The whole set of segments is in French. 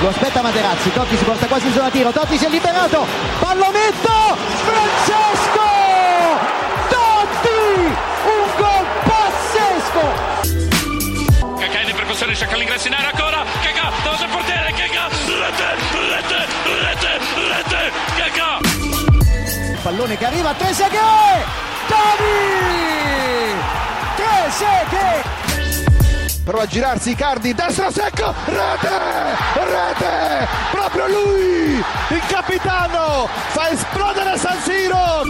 lo aspetta Materazzi, Totti si porta quasi in zona tiro, Totti si è liberato, pallonetto, Francesco! Totti! Un gol pazzesco! Kakà in ripercussione, cerca l'ingresso in area ancora, Kakà, davanti al portiere, Kakà, rete, rete, rete, rete, Kakà! Pallone che arriva, Trezeguet! Totti! Trezeguet! Prova a girarsi Icardi, destro secco, rete, rete, proprio lui, il capitano, fa esplodere San Siro.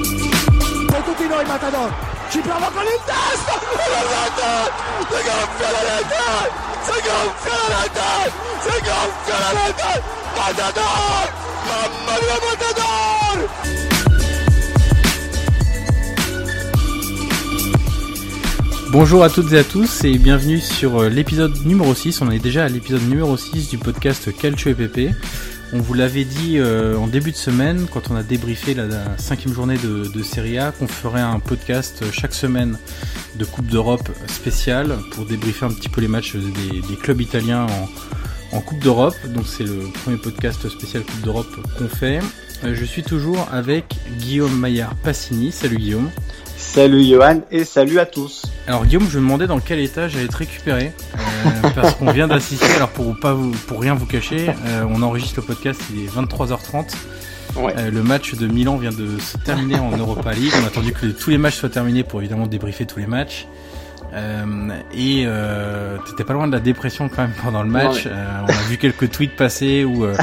Per tutti noi Matador, ci prova con il destro, la rete, si gonfia la rete, si gonfia la rete, si gonfia la rete, Matador, mamma mia Matador. Bonjour à toutes et à tous et bienvenue sur l'épisode numéro 6. On est déjà à l'épisode numéro 6 du podcast Calcio EPP. On vous l'avait dit euh, en début de semaine, quand on a débriefé la, cinquième journée de, Serie A, qu'on ferait un podcast chaque semaine de Coupe d'Europe spéciale pour débriefer un petit peu les matchs des, clubs italiens en, Coupe d'Europe. Donc c'est le premier podcast spécial Coupe d'Europe qu'on fait. Euh, je suis toujours avec Guillaume Maillard Passini. Salut Guillaume. Salut Johan et salut à tous. Alors Guillaume, je me demandais dans quel état j'allais être récupéré euh, parce qu'on vient d'assister. Alors pour pas vous, pour rien vous cacher, euh, on enregistre le podcast. Il est 23h30. Ouais. Euh, le match de Milan vient de se terminer en Europa League. On a attendu que tous les matchs soient terminés pour évidemment débriefer tous les matchs. Euh, et euh, t'étais pas loin de la dépression quand même pendant le match. Ouais. Euh, on a vu quelques tweets passer où euh,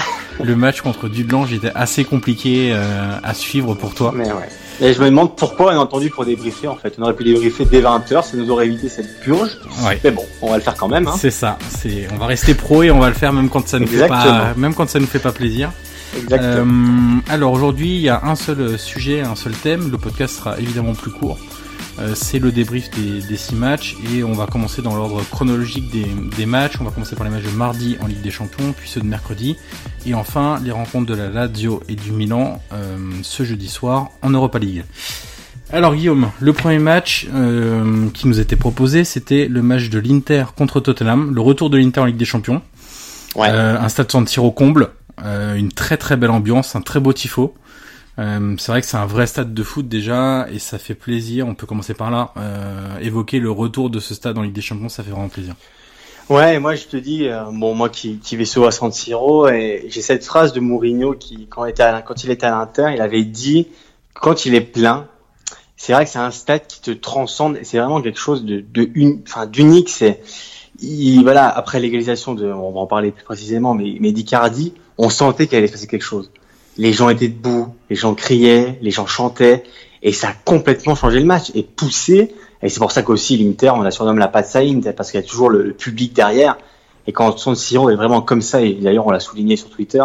le match contre Dublanche était assez compliqué euh, à suivre pour toi. Mais ouais. Et je me demande pourquoi on a entendu pour débriefer en fait. On aurait pu débriefer dès 20h, ça nous aurait évité cette purge. Ouais. Mais bon, on va le faire quand même. Hein. C'est ça. C'est, on va rester pro et on va le faire même quand ça nous fait pas, même quand ça nous fait pas plaisir. Exactement. Euh, alors aujourd'hui, il y a un seul sujet, un seul thème. Le podcast sera évidemment plus court. Euh, c'est le débrief des, des six matchs et on va commencer dans l'ordre chronologique des, des matchs. On va commencer par les matchs de mardi en Ligue des Champions, puis ceux de mercredi, et enfin les rencontres de la Lazio et du Milan euh, ce jeudi soir en Europa League. Alors Guillaume, le premier match euh, qui nous était proposé, c'était le match de l'Inter contre Tottenham, le retour de l'Inter en Ligue des Champions. ouais. Euh, un stade San Siro comble, euh, une très très belle ambiance, un très beau tifo. Euh, c'est vrai que c'est un vrai stade de foot déjà et ça fait plaisir. On peut commencer par là, euh, évoquer le retour de ce stade en Ligue des Champions, ça fait vraiment plaisir. Ouais, moi je te dis, euh, bon moi qui, qui vais souvent à San Siro, et j'ai cette phrase de Mourinho qui, quand, il était à, l'Inter, il avait dit, quand il est plein, c'est vrai que c'est un stade qui te transcende, et c'est vraiment quelque chose de, de d'unique. C'est, il, voilà, après l'égalisation de, on va en parler plus précisément, mais, mais d'Icardi, on sentait qu'il allait se passer quelque chose. Les gens étaient debout, les gens criaient, les gens chantaient, et ça a complètement changé le match et poussé. Et c'est pour ça qu'aussi l'Inter, on la surnomme la Inter parce qu'il y a toujours le, le public derrière. Et quand San Siro est vraiment comme ça, et d'ailleurs on l'a souligné sur Twitter,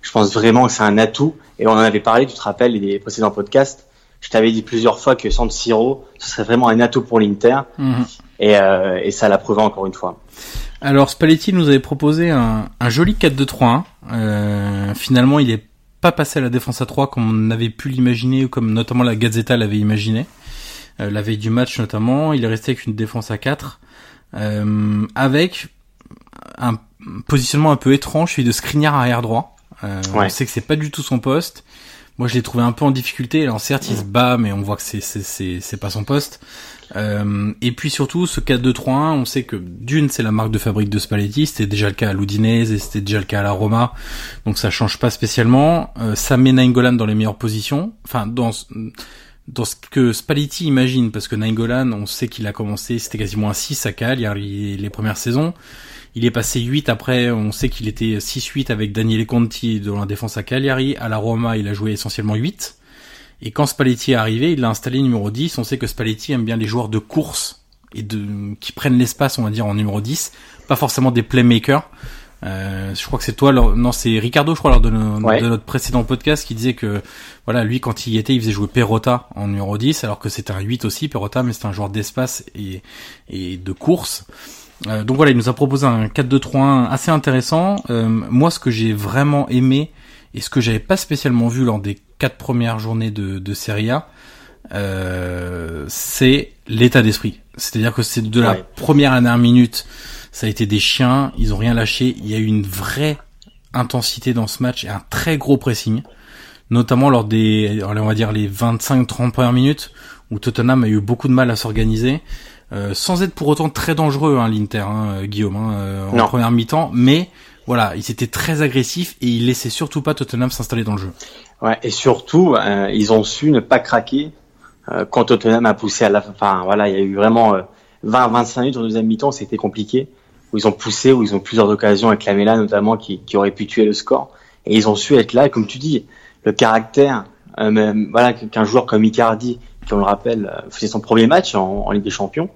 je pense vraiment que c'est un atout. Et on en avait parlé, tu te rappelles, des précédents podcasts. Je t'avais dit plusieurs fois que San Siro, ce serait vraiment un atout pour l'Inter. Et, euh, et ça l'a prouvé encore une fois. Alors Spalletti nous avait proposé un, un joli 4-2-3-1. Euh, finalement, il est pas passé à la défense à 3 comme on avait pu l'imaginer ou comme notamment la Gazzetta l'avait imaginé. Euh, la veille du match notamment, il est resté avec une défense à 4 euh, avec un positionnement un peu étrange, celui de Skriniar arrière droit. Euh, On sait que c'est pas du tout son poste. Moi, je l'ai trouvé un peu en difficulté. Alors certes, il se bat, mais on voit que c'est c'est c'est c'est pas son poste. Euh, et puis surtout, ce 4-2-3-1, on sait que d'une, c'est la marque de fabrique de Spalletti. C'était déjà le cas à l'Udinese et c'était déjà le cas à la Roma. Donc ça change pas spécialement. Euh, ça met Nainggolan dans les meilleures positions. Enfin, dans dans ce que Spalletti imagine, parce que Nainggolan, on sait qu'il a commencé, c'était quasiment un 6 à Cagliari les premières saisons. Il est passé 8 après, on sait qu'il était 6-8 avec Daniele Conti dans la défense à Cagliari. À la Roma, il a joué essentiellement 8. Et quand Spalletti est arrivé, il l'a installé numéro 10. On sait que Spalletti aime bien les joueurs de course et de qui prennent l'espace, on va dire, en numéro 10. Pas forcément des playmakers. Euh, je crois que c'est toi, non, c'est Ricardo, je crois, lors de, notre précédent podcast, qui disait que, voilà, lui, quand il y était, il faisait jouer Perrotta en numéro 10, alors que c'était un 8 aussi, Perrotta, mais c'était un joueur d'espace et, et de course. Euh, donc voilà, il nous a proposé un 4-2-3-1 assez intéressant. Euh, moi, ce que j'ai vraiment aimé, et ce que j'avais pas spécialement vu lors des quatre premières journées de, de Serie A, euh, c'est l'état d'esprit. C'est-à-dire que c'est de la première à la dernière minute, ça a été des chiens, ils ont rien lâché. Il y a eu une vraie intensité dans ce match et un très gros pressing, notamment lors des, on va dire les 25-30 premières minutes où Tottenham a eu beaucoup de mal à s'organiser, euh, sans être pour autant très dangereux, hein, l'Inter, hein, Guillaume, hein, euh, en première mi-temps, mais voilà, ils étaient très agressifs et ils laissaient surtout pas Tottenham s'installer dans le jeu. Ouais, et surtout, euh, ils ont su ne pas craquer euh, quand Tottenham a poussé à la fin. Voilà, il y a eu vraiment 20-25 minutes en deuxième mi-temps, c'était compliqué, où ils ont poussé, où ils ont plusieurs occasions avec Lamela notamment qui, qui aurait pu tuer le score. Et ils ont su être là, et comme tu dis, le caractère, même, voilà, qu'un joueur comme Icardi, qui on le rappelle, faisait son premier match en, Ligue des Champions,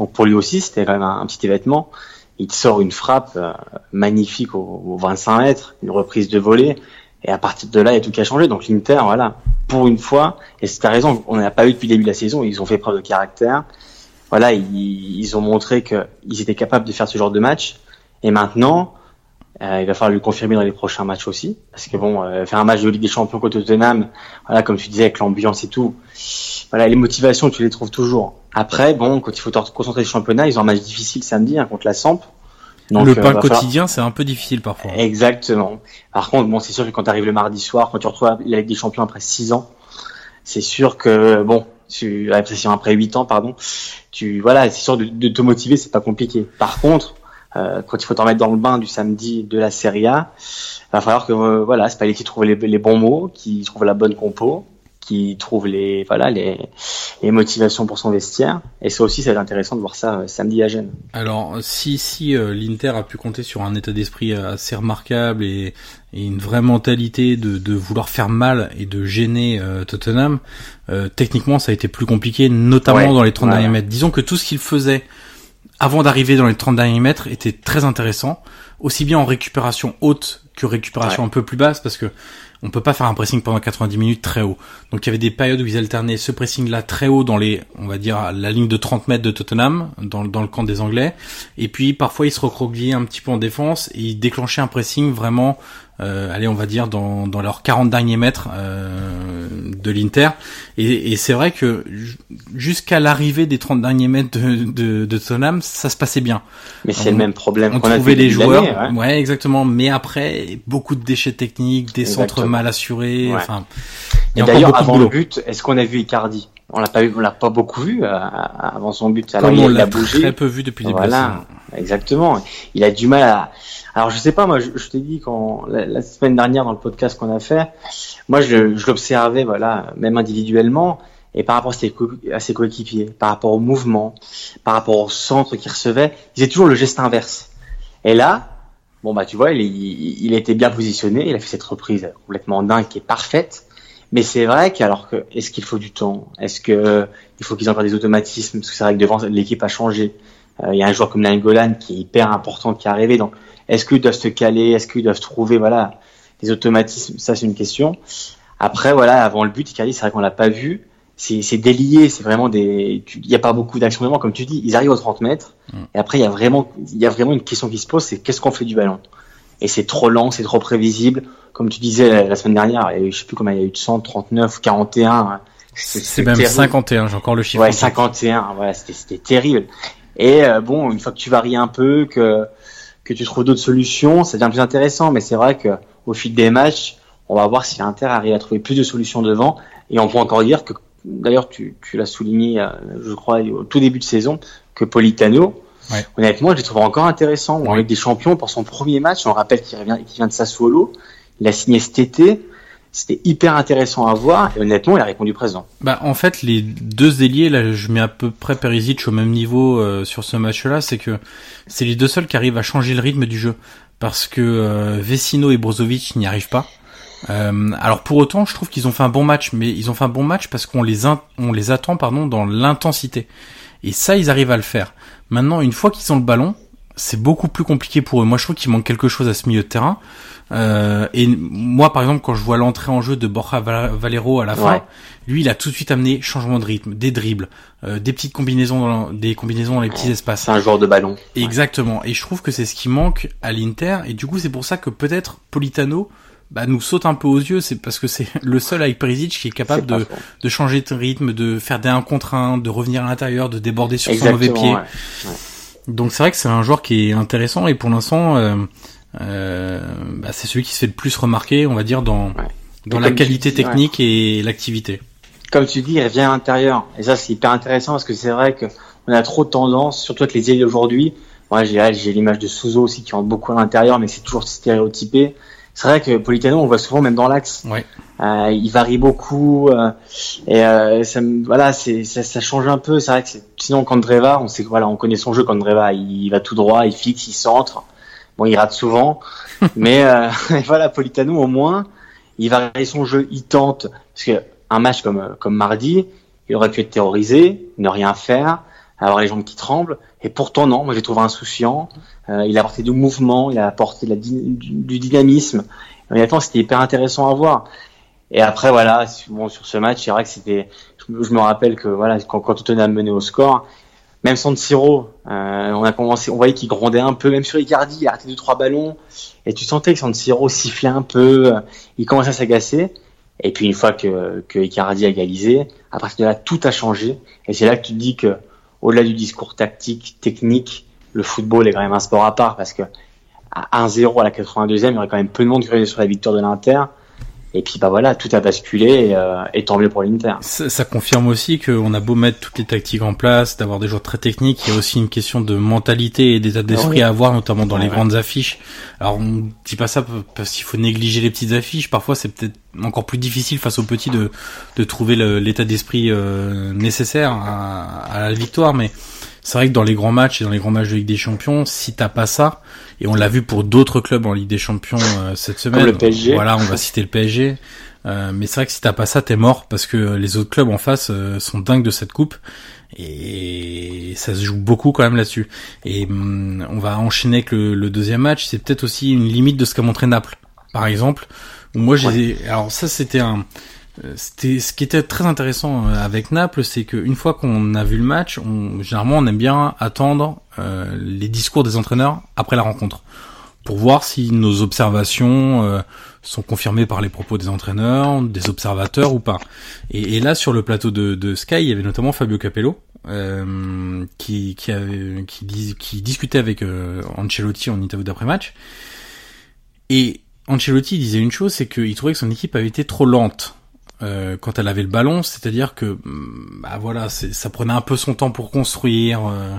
donc pour lui aussi, c'était quand même un, petit événement il sort une frappe euh, magnifique au, 25 mètres, une reprise de volée, et à partir de là, il y a tout qui a changé. Donc l'Inter, voilà, pour une fois, et c'est ta raison, on n'a pas eu depuis le début de la saison, ils ont fait preuve de caractère. Voilà, ils, ont montré qu'ils étaient capables de faire ce genre de match. Et maintenant, euh, il va falloir lui confirmer dans les prochains matchs aussi, parce que bon, euh, faire un match de Ligue des Champions contre Tottenham, voilà, comme tu disais, avec l'ambiance et tout, voilà, les motivations, tu les trouves toujours. Après, bon, quand il faut te concentrer sur le championnat, ils ont un match difficile samedi hein, contre la Samp. Donc, le pain euh, quotidien, c'est un peu difficile parfois. Exactement. Par contre, bon, c'est sûr que quand tu arrives le mardi soir, quand tu retrouves la Ligue des Champions après 6 ans, c'est sûr que bon, tu après 8 ans, pardon, tu voilà, c'est sûr de, de, te motiver, c'est pas compliqué. Par contre, euh, quand il faut t'en mettre dans le bain du samedi de la Serie A, va falloir que euh, voilà, Spalletti trouve les, les bons mots, qu'il trouve la bonne compo, qui trouve les voilà les, les motivations pour son vestiaire et ça aussi ça va être intéressant de voir ça euh, samedi à Gênes. Alors si si euh, l'Inter a pu compter sur un état d'esprit assez remarquable et, et, une vraie mentalité de, de vouloir faire mal et de gêner euh, Tottenham, techniquement ça a été plus compliqué notamment dans les 30 derniers mètres. Disons que tout ce qu'il faisait avant d'arriver dans les 30 derniers mètres était très intéressant, aussi bien en récupération haute que récupération un peu plus basse parce que on peut pas faire un pressing pendant 90 minutes très haut. Donc il y avait des périodes où ils alternaient ce pressing là très haut dans les, on va dire, la ligne de 30 mètres de Tottenham, dans, le camp des Anglais. Et puis parfois ils se recroquillaient un petit peu en défense et ils déclenchaient un pressing vraiment euh, allez, on va dire dans, dans leurs 40 derniers mètres euh, de l'Inter. Et, et c'est vrai que jusqu'à l'arrivée des 30 derniers mètres de, de, de Tottenham, ça se passait bien. Mais c'est le même problème. On trouvait les joueurs. Ouais. exactement. Mais après, beaucoup de déchets techniques, des centres mal assurés. Enfin, et d'ailleurs, avant le but, est-ce qu'on a vu Icardi? On l'a pas vu, on l'a pas beaucoup vu euh, avant son but. Alors, Comme on l'a très peu vu depuis le début. Voilà, exactement. Il a du mal à alors je sais pas, moi je, t'ai dit quand la, semaine dernière dans le podcast qu'on a fait, moi je, je l'observais, voilà, même individuellement, et par rapport à ses, coéquipiers, par rapport au mouvement, par rapport au centre qu'il recevait, il faisait toujours le geste inverse. Et là, bon bah tu vois, il, il, était bien positionné, il a fait cette reprise complètement dingue qui est parfaite. Mais c'est vrai qu'alors que est-ce qu'il faut du temps? Est-ce que il faut qu'ils encore des automatismes? Parce que c'est vrai que devant l'équipe a changé. Euh, il y a un joueur comme Golan qui est hyper important qui est arrivé. Donc est-ce qu'ils doivent se caler? Est-ce qu'ils doivent trouver? Voilà des automatismes Ça, c'est une question. Après, voilà, avant le but, Icardi, c'est vrai qu'on l'a pas vu. c'est délié, c'est vraiment des, il n'y a pas beaucoup d'action devant, comme tu dis, ils arrivent aux 30 mètres, mm. et après il y a vraiment, il y a vraiment une question qui se pose, c'est qu'est-ce qu'on fait du ballon? Et c'est trop lent, c'est trop prévisible, comme tu disais la, semaine dernière, et je sais plus combien il y a eu de 139, 41. C'est même 51, j'ai encore le chiffre. Ouais, 51, voilà, c'était terrible. Et euh, bon, une fois que tu varies un peu, que que tu trouves d'autres solutions, ça devient plus intéressant. Mais c'est vrai que au fil des matchs, on va voir si Inter arrive à trouver plus de solutions devant. Et on peut encore dire que d'ailleurs, tu, tu l'as souligné, euh, je crois, au tout début de saison, que Politano, honnêtement, je le trouve encore intéressant. Avec des champions pour son premier match, on rappelle qu'il vient, qu'il vient de Sassuolo, il a signé cet été. C'était hyper intéressant à voir et honnêtement, il a répondu présent. Bah en fait, les deux ailiers là, je mets à peu près Perisic au même niveau euh, sur ce match-là, c'est que c'est les deux seuls qui arrivent à changer le rythme du jeu parce que euh, Vecino et Brozovic n'y arrivent pas. Euh, alors pour autant, je trouve qu'ils ont fait un bon match, mais ils ont fait un bon match parce qu'on les on les attend pardon dans l'intensité. Et ça, ils arrivent à le faire. Maintenant, une fois qu'ils ont le ballon, c'est beaucoup plus compliqué pour eux. Moi, je trouve qu'il manque quelque chose à ce milieu de terrain. Euh, et moi, par exemple, quand je vois l'entrée en jeu de Borja Valero à la fin, lui, il a tout de suite amené changement de rythme, des dribbles, euh, des petites combinaisons, dans, des combinaisons dans les petits espaces. C'est un joueur de ballon. Exactement. Et je trouve que c'est ce qui manque à l'Inter. Et du coup, c'est pour ça que peut-être Politano bah, nous saute un peu aux yeux, c'est parce que c'est le seul avec Perisic qui est capable de, de, changer de rythme, de faire des 1 contre 1, de revenir à l'intérieur, de déborder sur son mauvais pied. Donc c'est vrai que c'est un joueur qui est intéressant et pour l'instant, euh, bah, c'est celui qui se fait le plus remarquer, on va dire, dans, dans la qualité technique et l'activité. Comme tu dis, il revient à l'intérieur. Et ça, c'est hyper intéressant parce que c'est vrai qu'on a trop de tendance, surtout avec les îles d'aujourd'hui. Moi, j'ai, j'ai l'image de Souzo aussi qui rentre beaucoup à l'intérieur, mais c'est toujours stéréotypé c'est vrai que Politano, on voit souvent même dans l'axe. Ouais. Euh, il varie beaucoup euh, et euh, ça, voilà, c'est ça, ça, change un peu. C'est vrai que sinon Kandreva, on sait voilà, on connaît son jeu. Kandreva, il, il va tout droit, il fixe, il centre. Bon, il rate souvent, mais euh, voilà, Politano au moins, il varie son jeu, il tente. Parce que un match comme comme mardi, il aurait pu être terrorisé, ne rien faire, avoir les jambes qui tremblent. Et pourtant non, moi j'ai trouvé insouciant. Euh, il a apporté du mouvement, il a apporté la, du, du, dynamisme. Honnêtement, c'était hyper intéressant à voir. Et après, voilà, bon, sur ce match, c'est vrai que c'était. Je, me rappelle que voilà, quand, quand Tottenham menait au score, même sans Siro, euh, on a commencé, on voyait qu'il grondait un peu, même sur Icardi, il a arrêté deux trois ballons, et tu sentais que San Siro sifflait un peu, euh, il commençait à s'agacer. Et puis une fois que, que Icardi a égalisé, à partir de là, tout a changé. Et c'est là que tu te dis que, au-delà du discours tactique, technique, le football est quand même un sport à part parce que à 1-0 à la 82e, il y aurait quand même peu de monde qui aurait sur la victoire de l'Inter. Et puis bah voilà, tout a basculé et, euh, et tant mieux pour l'Inter. Ça, ça, confirme aussi qu'on a beau mettre toutes les tactiques en place, d'avoir des joueurs très techniques, il y a aussi une question de mentalité et d'état d'esprit à avoir, notamment dans les grandes affiches. Alors on dit pas ça parce qu'il faut négliger les petites affiches. Parfois c'est peut-être encore plus difficile face aux petits de, de trouver l'état d'esprit euh, nécessaire à, à, la victoire, mais c'est vrai que dans les grands matchs et dans les grands matchs de Ligue des Champions, si t'as pas ça, et on l'a vu pour d'autres clubs en Ligue des Champions euh, cette semaine, le PSG. voilà, on va citer le PSG. Euh, mais c'est vrai que si t'as pas ça, t'es mort parce que les autres clubs en face euh, sont dingues de cette coupe et ça se joue beaucoup quand même là-dessus. Et hum, on va enchaîner avec le, deuxième match. C'est peut-être aussi une limite de ce qu'a montré Naples, par exemple. Où moi, j'ai, alors ça, c'était un, c'était ce qui était très intéressant euh, avec Naples, c'est qu'une fois qu'on a vu le match, on, généralement on aime bien attendre euh, les discours des entraîneurs après la rencontre. Pour voir si nos observations euh, sont confirmées par les propos des entraîneurs, des observateurs ou pas. Et, et là sur le plateau de, de, Sky, il y avait notamment Fabio Capello euh, qui qui, avait, qui, qui discutait avec Ancelotti en interview d'après match et Ancelotti disait une chose, c'est qu'il trouvait que son équipe avait été trop lente euh, quand elle avait le ballon, c'est-à-dire que mm, bah voilà, ça prenait un peu son temps pour construire, euh,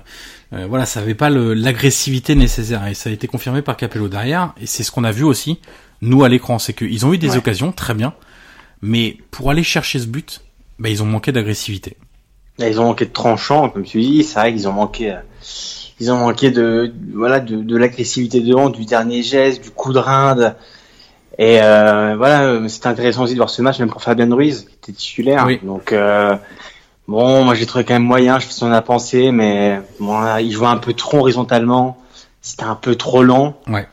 euh, voilà, ça avait pas l'agressivité nécessaire et ça a été confirmé par Capello derrière et c'est ce qu'on a vu aussi nous à l'écran, c'est qu'ils ont eu des occasions très bien, mais pour aller chercher ce but, bah, ils ont manqué d'agressivité. Ils ont manqué de tranchant, comme tu dis, c'est vrai qu'ils ont manqué, ils ont manqué de voilà de, de l'agressivité devant, du dernier geste, du coup de rein. Et euh, voilà, c'était intéressant aussi de voir ce match, même pour Fabien Ruiz, qui était titulaire. Donc euh, bon, moi j'ai trouvé quand même moyen, je sais pas si on a pensé, mais bon, il jouait un peu trop horizontalement. C'était un peu trop lent. Ouais.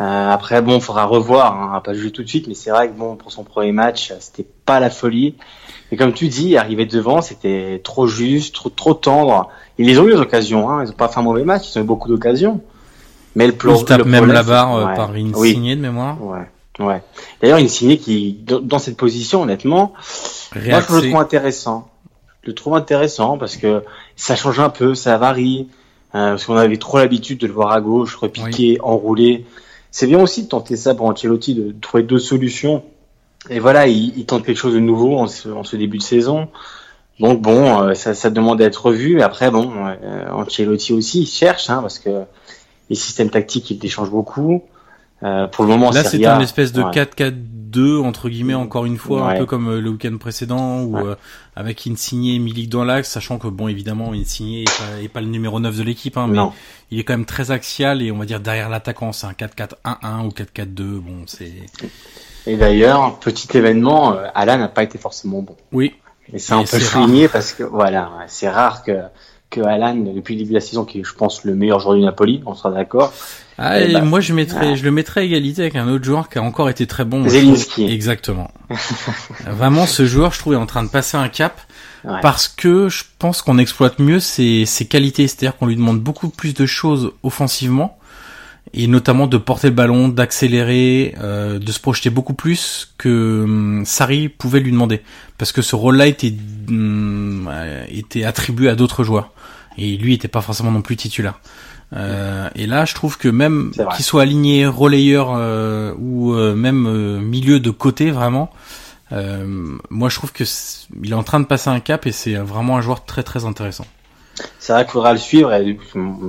Euh, après, bon, faudra revoir, hein, on va pas jouer tout de suite, mais c'est vrai que bon, pour son premier match, c'était pas la folie. Et comme tu dis, arriver devant, c'était trop juste, trop, trop tendre. Ils les ont eu les occasions, hein. Ils ont pas fait un mauvais match, ils ont eu beaucoup d'occasions. Mais le, pro, il même la barre euh, par une signée de mémoire. Ouais. Ouais. D'ailleurs, une signée qui, dans cette position, honnêtement, moi je le trouve intéressant. Je le trouve intéressant parce que ça change un peu, ça varie. Euh, parce qu'on avait trop l'habitude de le voir à gauche, repiquer, enrouler. C'est bien aussi de tenter ça pour Ancelotti, de trouver deux solutions. Et voilà, il, il tente quelque chose de nouveau en ce, en ce début de saison. Donc bon, euh, ça, ça demande d'être revu. Après, bon, euh, Ancelotti aussi, il cherche, hein, parce que les systèmes tactiques, il déchange beaucoup. Euh, pour le moment, là, c'est un espèce de 4-4-2 entre guillemets, encore une fois, un peu comme euh, le week-end précédent, ou euh, avec Insigné et Milik dans l'axe, sachant que bon, évidemment, Insigné est pas, est pas le numéro 9 de l'équipe, hein, mais il est quand même très axial et on va dire derrière l'attaquant, c'est un 4-4-1-1 ou 4-4-2. Bon, c'est. Et d'ailleurs, petit événement, Alan n'a pas été forcément bon. Oui. Et on peut le souligner parce que voilà, c'est rare que que Alan, depuis le début de la saison, qui est, je pense, le meilleur joueur du Napoli, on sera d'accord. Ah, et bah, moi je mettrais, je le mettrais à égalité avec un autre joueur qui a encore été très bon. Zelinski. Exactement. Vraiment, ce joueur, je trouve, est en train de passer un cap parce que je pense qu'on exploite mieux ses, ses qualités, c'est-à-dire qu'on lui demande beaucoup plus de choses offensivement et notamment de porter le ballon, d'accélérer, euh, de se projeter beaucoup plus que hum, Sarri pouvait lui demander, parce que ce rôle-là était hum, était attribué à d'autres joueurs et lui était pas forcément non plus titulaire. Euh, et là, je trouve que même qu'il soit aligné relayeur euh, ou euh, même euh, milieu de côté, vraiment, moi je trouve que il est en train de passer un cap et c'est vraiment un joueur très très intéressant. C'est vrai qu'il faudra le suivre. Et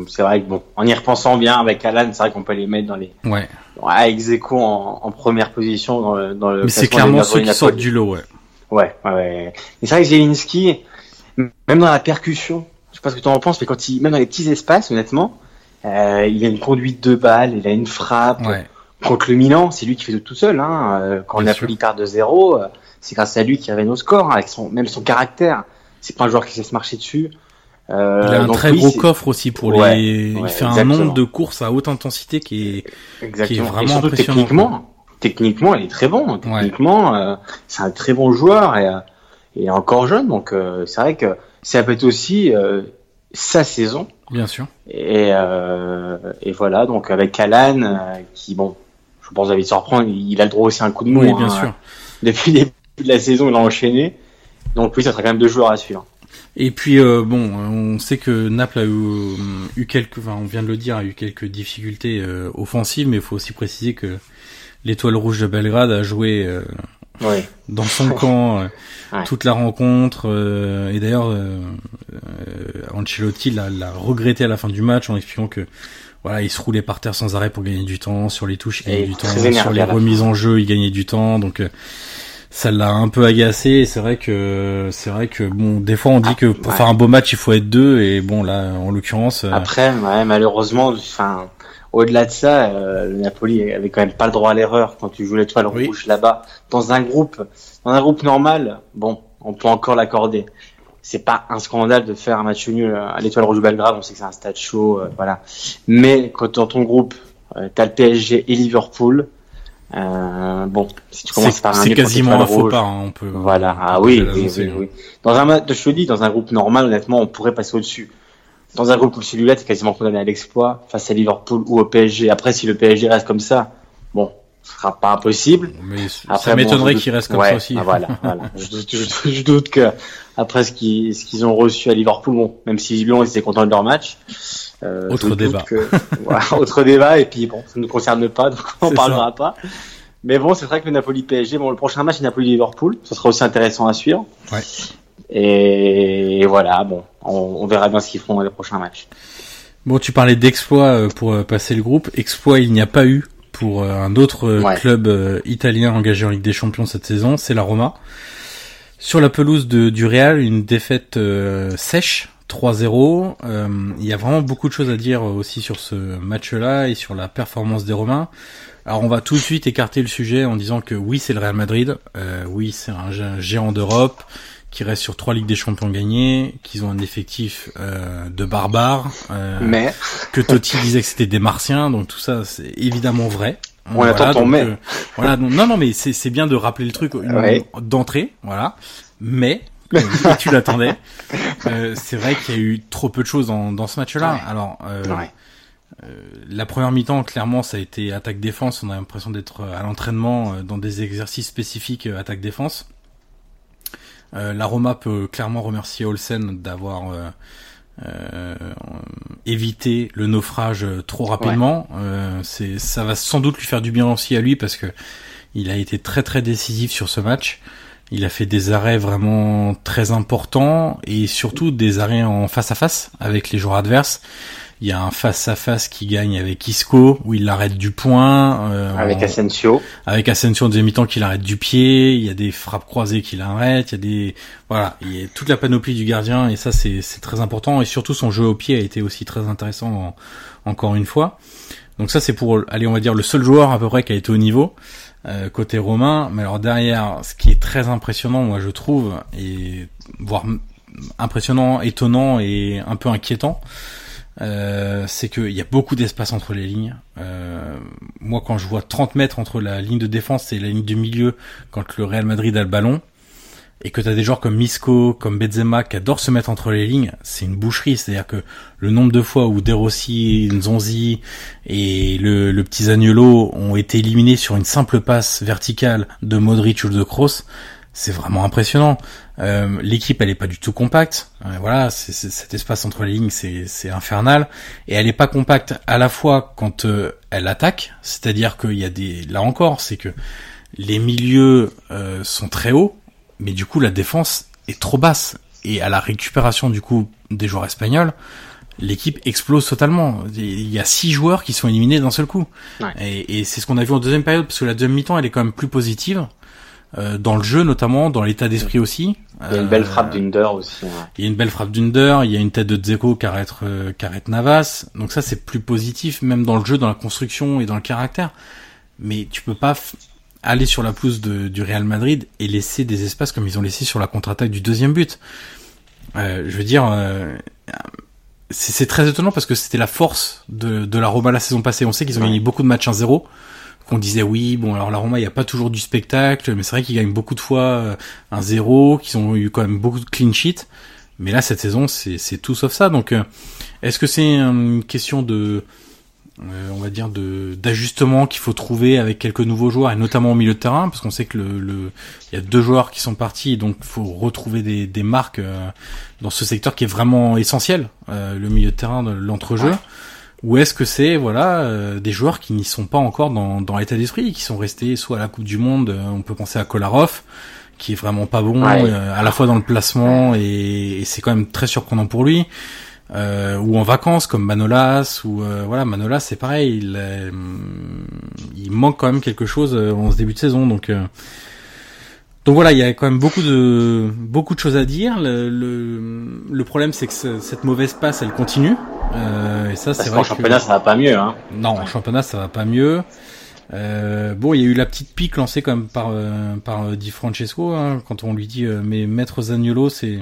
c'est vrai que bon, en y repensant bien avec Alan, c'est vrai qu'on peut les mettre dans les ouais. Ouais, ex en, en, première position dans le, dans le Mais c'est clairement ceux qui sortent du lot, ouais. Ouais, ouais. Mais c'est vrai que Zelinski, même dans la percussion, je sais pas ce que tu en penses, mais quand il, même dans les petits espaces, honnêtement, euh, il a une conduite de balle, il a une frappe. Contre le Milan, c'est lui qui fait tout, tout seul. Hein. Euh, quand Bien Napoli perd de zéro, euh, c'est grâce à lui qu'il avait nos scores, hein, avec son, même son caractère. C'est pas un joueur qui sait se marcher dessus. Euh, il a un très gros coffre aussi pour les. il fait un nombre de courses à haute intensité qui est, qui est vraiment impressionnant. Techniquement, techniquement, il est très bon. Techniquement, euh, c'est un très bon joueur et, et est encore jeune. Donc c'est vrai que ça peut être aussi sa saison. Bien sûr. Et, euh, et voilà, donc avec Alan, euh, qui, bon, je pense que vous allez il a le droit aussi à un coup de mou. Oui, bien hein. sûr. Depuis le début de la saison, il a enchaîné. Donc oui, ça sera quand même deux joueurs à suivre. Et puis euh, bon, on sait que Naples a eu, eu quelques, enfin, on vient de le dire, a eu quelques difficultés euh, offensives, mais il faut aussi préciser que l'étoile rouge de Belgrade a joué euh, ouais. dans son camp euh, toute la rencontre. Euh, et d'ailleurs, euh, Ancelotti l'a, regretté à la fin du match en expliquant que voilà, il se roulait par terre sans arrêt pour gagner du temps. Sur les touches, il gagnait du temps. Sur les remises en jeu, il gagnait du temps. Donc ça l'a un peu agacé et c'est vrai que c'est vrai que bon des fois on dit que pour faire un beau match il faut être deux et bon là en l'occurrence après ouais, malheureusement enfin au-delà de ça, euh, le Napoli avait quand même pas le droit à l'erreur quand tu joues l'étoile rouge là-bas. Dans un groupe, dans un groupe normal, bon, on peut encore l'accorder. C'est pas un scandale de faire un match nul à l'étoile rouge Belgrade. On sait que c'est un stade chaud, euh, voilà. Mais quand dans ton groupe, euh, t'as le PSG et Liverpool. Euh, bon, si tu commences par un c'est quasiment un faux pas, hein, on peut. Voilà, ah oui, oui, oui, oui, Dans un match, je te dis, dans un groupe normal, honnêtement, on pourrait passer au-dessus dans un groupe comme celui-là, tu es quasiment condamné à l'exploit face à Liverpool ou au PSG. Après, si le PSG reste comme ça, bon, ce sera pas impossible. Mais ça m'étonnerait qu'il reste comme ça aussi. Ah, voilà, voilà. Je, doute que après ce qu'ils ce qu'ils ont reçu à Liverpool, bon, même si Lyon était content de leur match. Euh, autre débat. voilà, autre débat. Et puis bon, ça ne nous concerne pas, donc on parlera pas. Mais bon, c'est vrai que le Napoli PSG, bon, le prochain match c'est Napoli Liverpool, ce sera aussi intéressant à suivre. Ouais. Et voilà, bon, on, verra bien ce qu'ils feront dans les prochains matchs. Bon, tu parlais d'exploit euh, pour euh, passer le groupe. Exploit, il n'y a pas eu pour un autre club italien engagé en Ligue des Champions cette saison, c'est la Roma. Sur la pelouse de, du Real, une défaite sèche, 3-0. il y a vraiment beaucoup de choses à dire aussi sur ce match-là et sur la performance des Romains. Alors on va tout de suite écarter le sujet en disant que oui c'est le Real Madrid, oui c'est un géant d'Europe, qui restent sur trois Ligues des Champions gagnées, qu'ils ont un effectif euh, de barbares, euh, mais que Totti disait que c'était des Martiens, donc tout ça c'est évidemment vrai. On attend ton mais. voilà, non, non, mais c'est bien de rappeler le truc d'entrée, voilà. Mais tu l'attendais. Euh, c'est vrai qu'il y a eu trop peu de choses dans, dans ce match-là. Alors, euh, euh, la première mi-temps, clairement, ça a été attaque-défense. On a l'impression d'être à l'entraînement dans des exercices spécifiques attaque-défense. la Roma peut clairement remercier Olsen d'avoir évité le naufrage trop rapidement. c'est, ça va sans doute lui faire du bien aussi à lui parce que il a été très très décisif sur ce match. Il a fait des arrêts vraiment très importants et surtout des arrêts en face à face avec les joueurs adverses. Il y a un face à face qui gagne avec Isco où il l'arrête du point. Euh, avec Asensio. Avec Asensio en deuxième mi-temps qui l'arrête du pied. Il y a des frappes croisées qui l'arrêtent. Il y a des voilà, il y a toute la panoplie du gardien et ça c'est c'est très important et surtout son jeu au pied a été aussi très intéressant encore une fois. Donc ça c'est pour aller on va dire le seul joueur à peu près qui a été au niveau. Euh, côté romain. Mais alors derrière, ce qui est très impressionnant, moi je trouve, et voire impressionnant, étonnant et un peu inquiétant, euh, c'est qu'il y a beaucoup d'espace entre les lignes. Euh, moi, quand je vois 30 mètres entre la ligne de défense et la ligne du milieu, quand le Real Madrid a le ballon, et que tu as des joueurs comme Misco, comme Benzema qui adorent se mettre entre les lignes, c'est une boucherie. C'est-à-dire que le nombre de fois où De Rossi, Nzonzi et le, le petit Zaniolo ont été éliminés sur une simple passe verticale de Modric ou de Kroos, c'est vraiment impressionnant. Euh, L'équipe, elle est pas du tout compacte. Euh, voilà, c'est cet espace entre les lignes, c'est infernal. Et elle est pas compacte à la fois quand euh, elle attaque, c'est-à-dire qu'il y a des, là encore, c'est que les milieux euh, sont très hauts mais du coup la défense est trop basse et à la récupération du coup des joueurs espagnols, l'équipe explose totalement. Il y a six joueurs qui sont éliminés d'un seul coup. Et, c'est ce qu'on a vu en deuxième période, parce que la deuxième mi-temps, elle est quand même plus positive. Euh, dans le jeu notamment, dans l'état d'esprit aussi. Il y a une belle frappe d'Under aussi. Il y a une belle frappe d'Under, il y a une tête de Dzeko qui arrête, euh, Navas. Donc ça c'est plus positif, même dans le jeu, dans la construction et dans le caractère. Mais tu peux pas aller sur la pousse du Real Madrid et laisser des espaces comme ils ont laissé sur la contre-attaque du deuxième but. Euh, je veux dire, euh, c'est très étonnant parce que c'était la force de, de, la Roma la saison passée. On sait qu'ils ont gagné beaucoup de matchs 1-0. Qu'on disait oui, bon alors la Roma il n'y a pas toujours du spectacle, mais c'est vrai qu'ils gagnent beaucoup de fois 1-0, euh, qu'ils ont eu quand même beaucoup de clean sheet. Mais là cette saison c'est tout sauf ça. Donc euh, est-ce que c'est une question de on va dire de d'ajustement qu'il faut trouver avec quelques nouveaux joueurs et notamment au milieu de terrain parce qu'on sait que le, le il y a deux joueurs qui sont partis donc il faut retrouver des, des marques euh, dans ce secteur qui est vraiment essentiel euh, le milieu de terrain de l'entrejeu. Ou est-ce que c'est voilà des joueurs qui n'y sont pas encore dans, dans l'état d'esprit qui sont restés soit à la Coupe du Monde on peut penser à Kolarov qui est vraiment pas bon à la fois dans le placement et, et c'est quand même très surprenant pour lui euh, ou en vacances comme Manolas ou euh, voilà Manolas c'est pareil il, euh, il manque quand même quelque chose euh, en ce début de saison donc donc voilà il y a quand même beaucoup de beaucoup de choses à dire. Le, le, le problème c'est que cette mauvaise passe elle continue. Et ça c'est vrai en championnat ça va pas mieux hein. non en championnat ça va pas mieux. Bon, il y a eu la petite pique lancée quand même par par Di Francesco hein, quand on lui dit mais maître Zagnolo c'est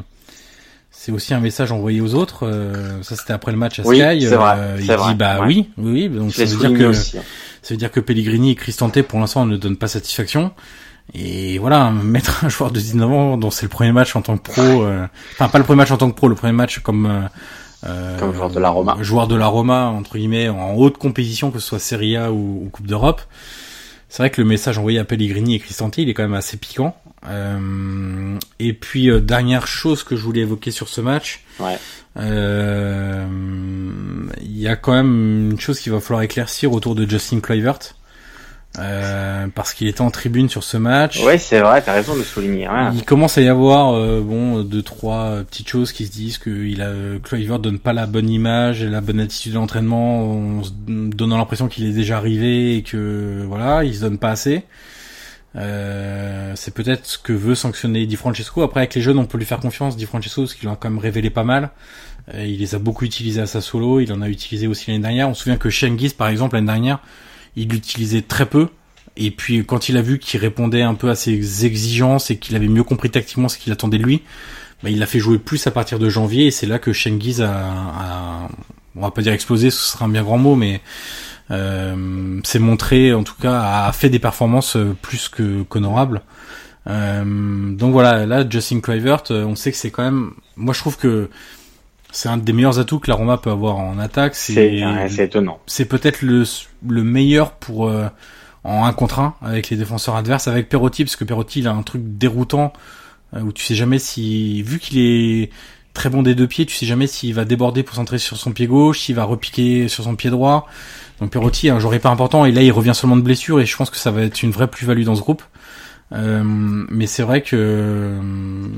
c'est aussi un message envoyé aux autres. Euh, ça, c'était après le match à Sky. Euh, il dit bah oui, oui, Donc ça veut dire que hein. ça veut dire que Pellegrini et Cristante pour l'instant ne donnent pas satisfaction. Et voilà, mettre un joueur de 19 ans dont c'est le premier match en tant que pro, euh, enfin pas le premier match en tant que pro, le premier match comme euh, comme joueur de la Roma, joueur de la Roma entre guillemets en haute compétition que ce soit Serie A ou, ou Coupe d'Europe. C'est vrai que le message envoyé à Pellegrini et Cristante, il est quand même assez piquant. Euh, et puis euh, dernière chose que je voulais évoquer sur ce match, ouais. euh, il y a quand même une chose qu'il va falloir éclaircir autour de Justin Kluivert. Euh, parce qu'il était en tribune sur ce match. Oui, c'est vrai, t'as raison de souligner. Il commence à y avoir bon deux trois petites choses qui se disent que il a Kluivert donne pas la bonne image et la bonne attitude de l'entraînement, en donnant l'impression qu'il est déjà arrivé et que voilà, il se donne pas assez. Euh, c'est peut-être ce que veut sanctionner Di Francesco. Après, avec les jeunes, on peut lui faire confiance. Di Francesco, parce qu'il a quand même révélé pas mal. Euh, il les a beaucoup utilisés à sa solo. Il en a utilisé aussi l'année dernière. On se souvient que Shengiz, par exemple, l'année dernière, il l'utilisait très peu. Et puis, quand il a vu qu'il répondait un peu à ses exigences et qu'il avait mieux compris tactiquement ce qu'il attendait de lui, bah, il l'a fait jouer plus à partir de janvier. Et c'est là que Shengiz a, a, on va pas dire explosé, ce sera un bien grand mot, mais s'est montré, en tout cas, a fait des performances euh, plus que qu'honorables. Euh, donc voilà, là, Justin Kluivert, euh, on sait que c'est quand même. Moi, je trouve que c'est un des meilleurs atouts que la Roma peut avoir en attaque. C'est c'est étonnant. C'est peut-être le le meilleur pour euh, en un contre un avec les défenseurs adverses, avec Perotti, parce que Perotti il a un truc déroutant où tu sais jamais si, vu qu'il est très bon des deux pieds, tu sais jamais s'il va déborder pour centrer sur son pied gauche, s'il va repiquer sur son pied droit. Donc Perotti, un joueur hyper important, et là il revient seulement de blessure, et je pense que ça va être une vraie plus-value dans ce groupe. Euh, mais c'est vrai que euh,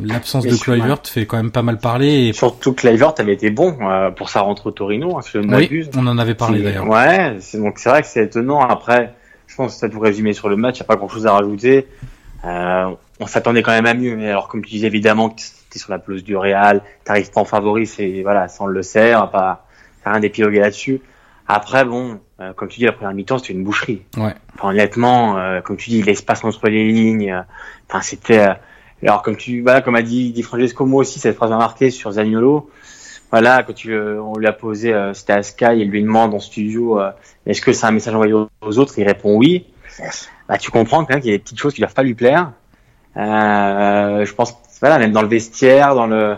l'absence de Kluivert fait quand même pas mal parler. Et... Surtout Kluivert avait été bon euh, pour sa rentrée au Torino, hein, si je ne oui, on en avait parlé d'ailleurs. Ouais, donc c'est vrai que c'est étonnant. Après, je pense que ça tout résumer sur le match, il n'y a pas grand-chose à rajouter. Euh, on s'attendait quand même à mieux. Mais alors, comme tu disais, évidemment, t'es sur la pelouse du Real, t'arrives pas en favori, c'est voilà, ça on le sait, on va pas un d'épiloguer là-dessus. Après, bon, euh, comme tu dis, la première mi-temps, c'était une boucherie. Ouais. Enfin, honnêtement, euh, comme tu dis, l'espace entre les lignes, euh, enfin, c'était. alors, comme tu, voilà, comme a dit, dit Francesco, moi aussi, cette phrase a marqué sur Zagnolo. Voilà, quand tu, on lui a posé, c'était à Sky, il lui demande en studio, est-ce que c'est un message envoyé aux autres? Il répond oui. Bah, tu comprends quand même qu'il y a des petites choses qui doivent pas lui plaire. je pense, voilà, même dans le vestiaire, dans le,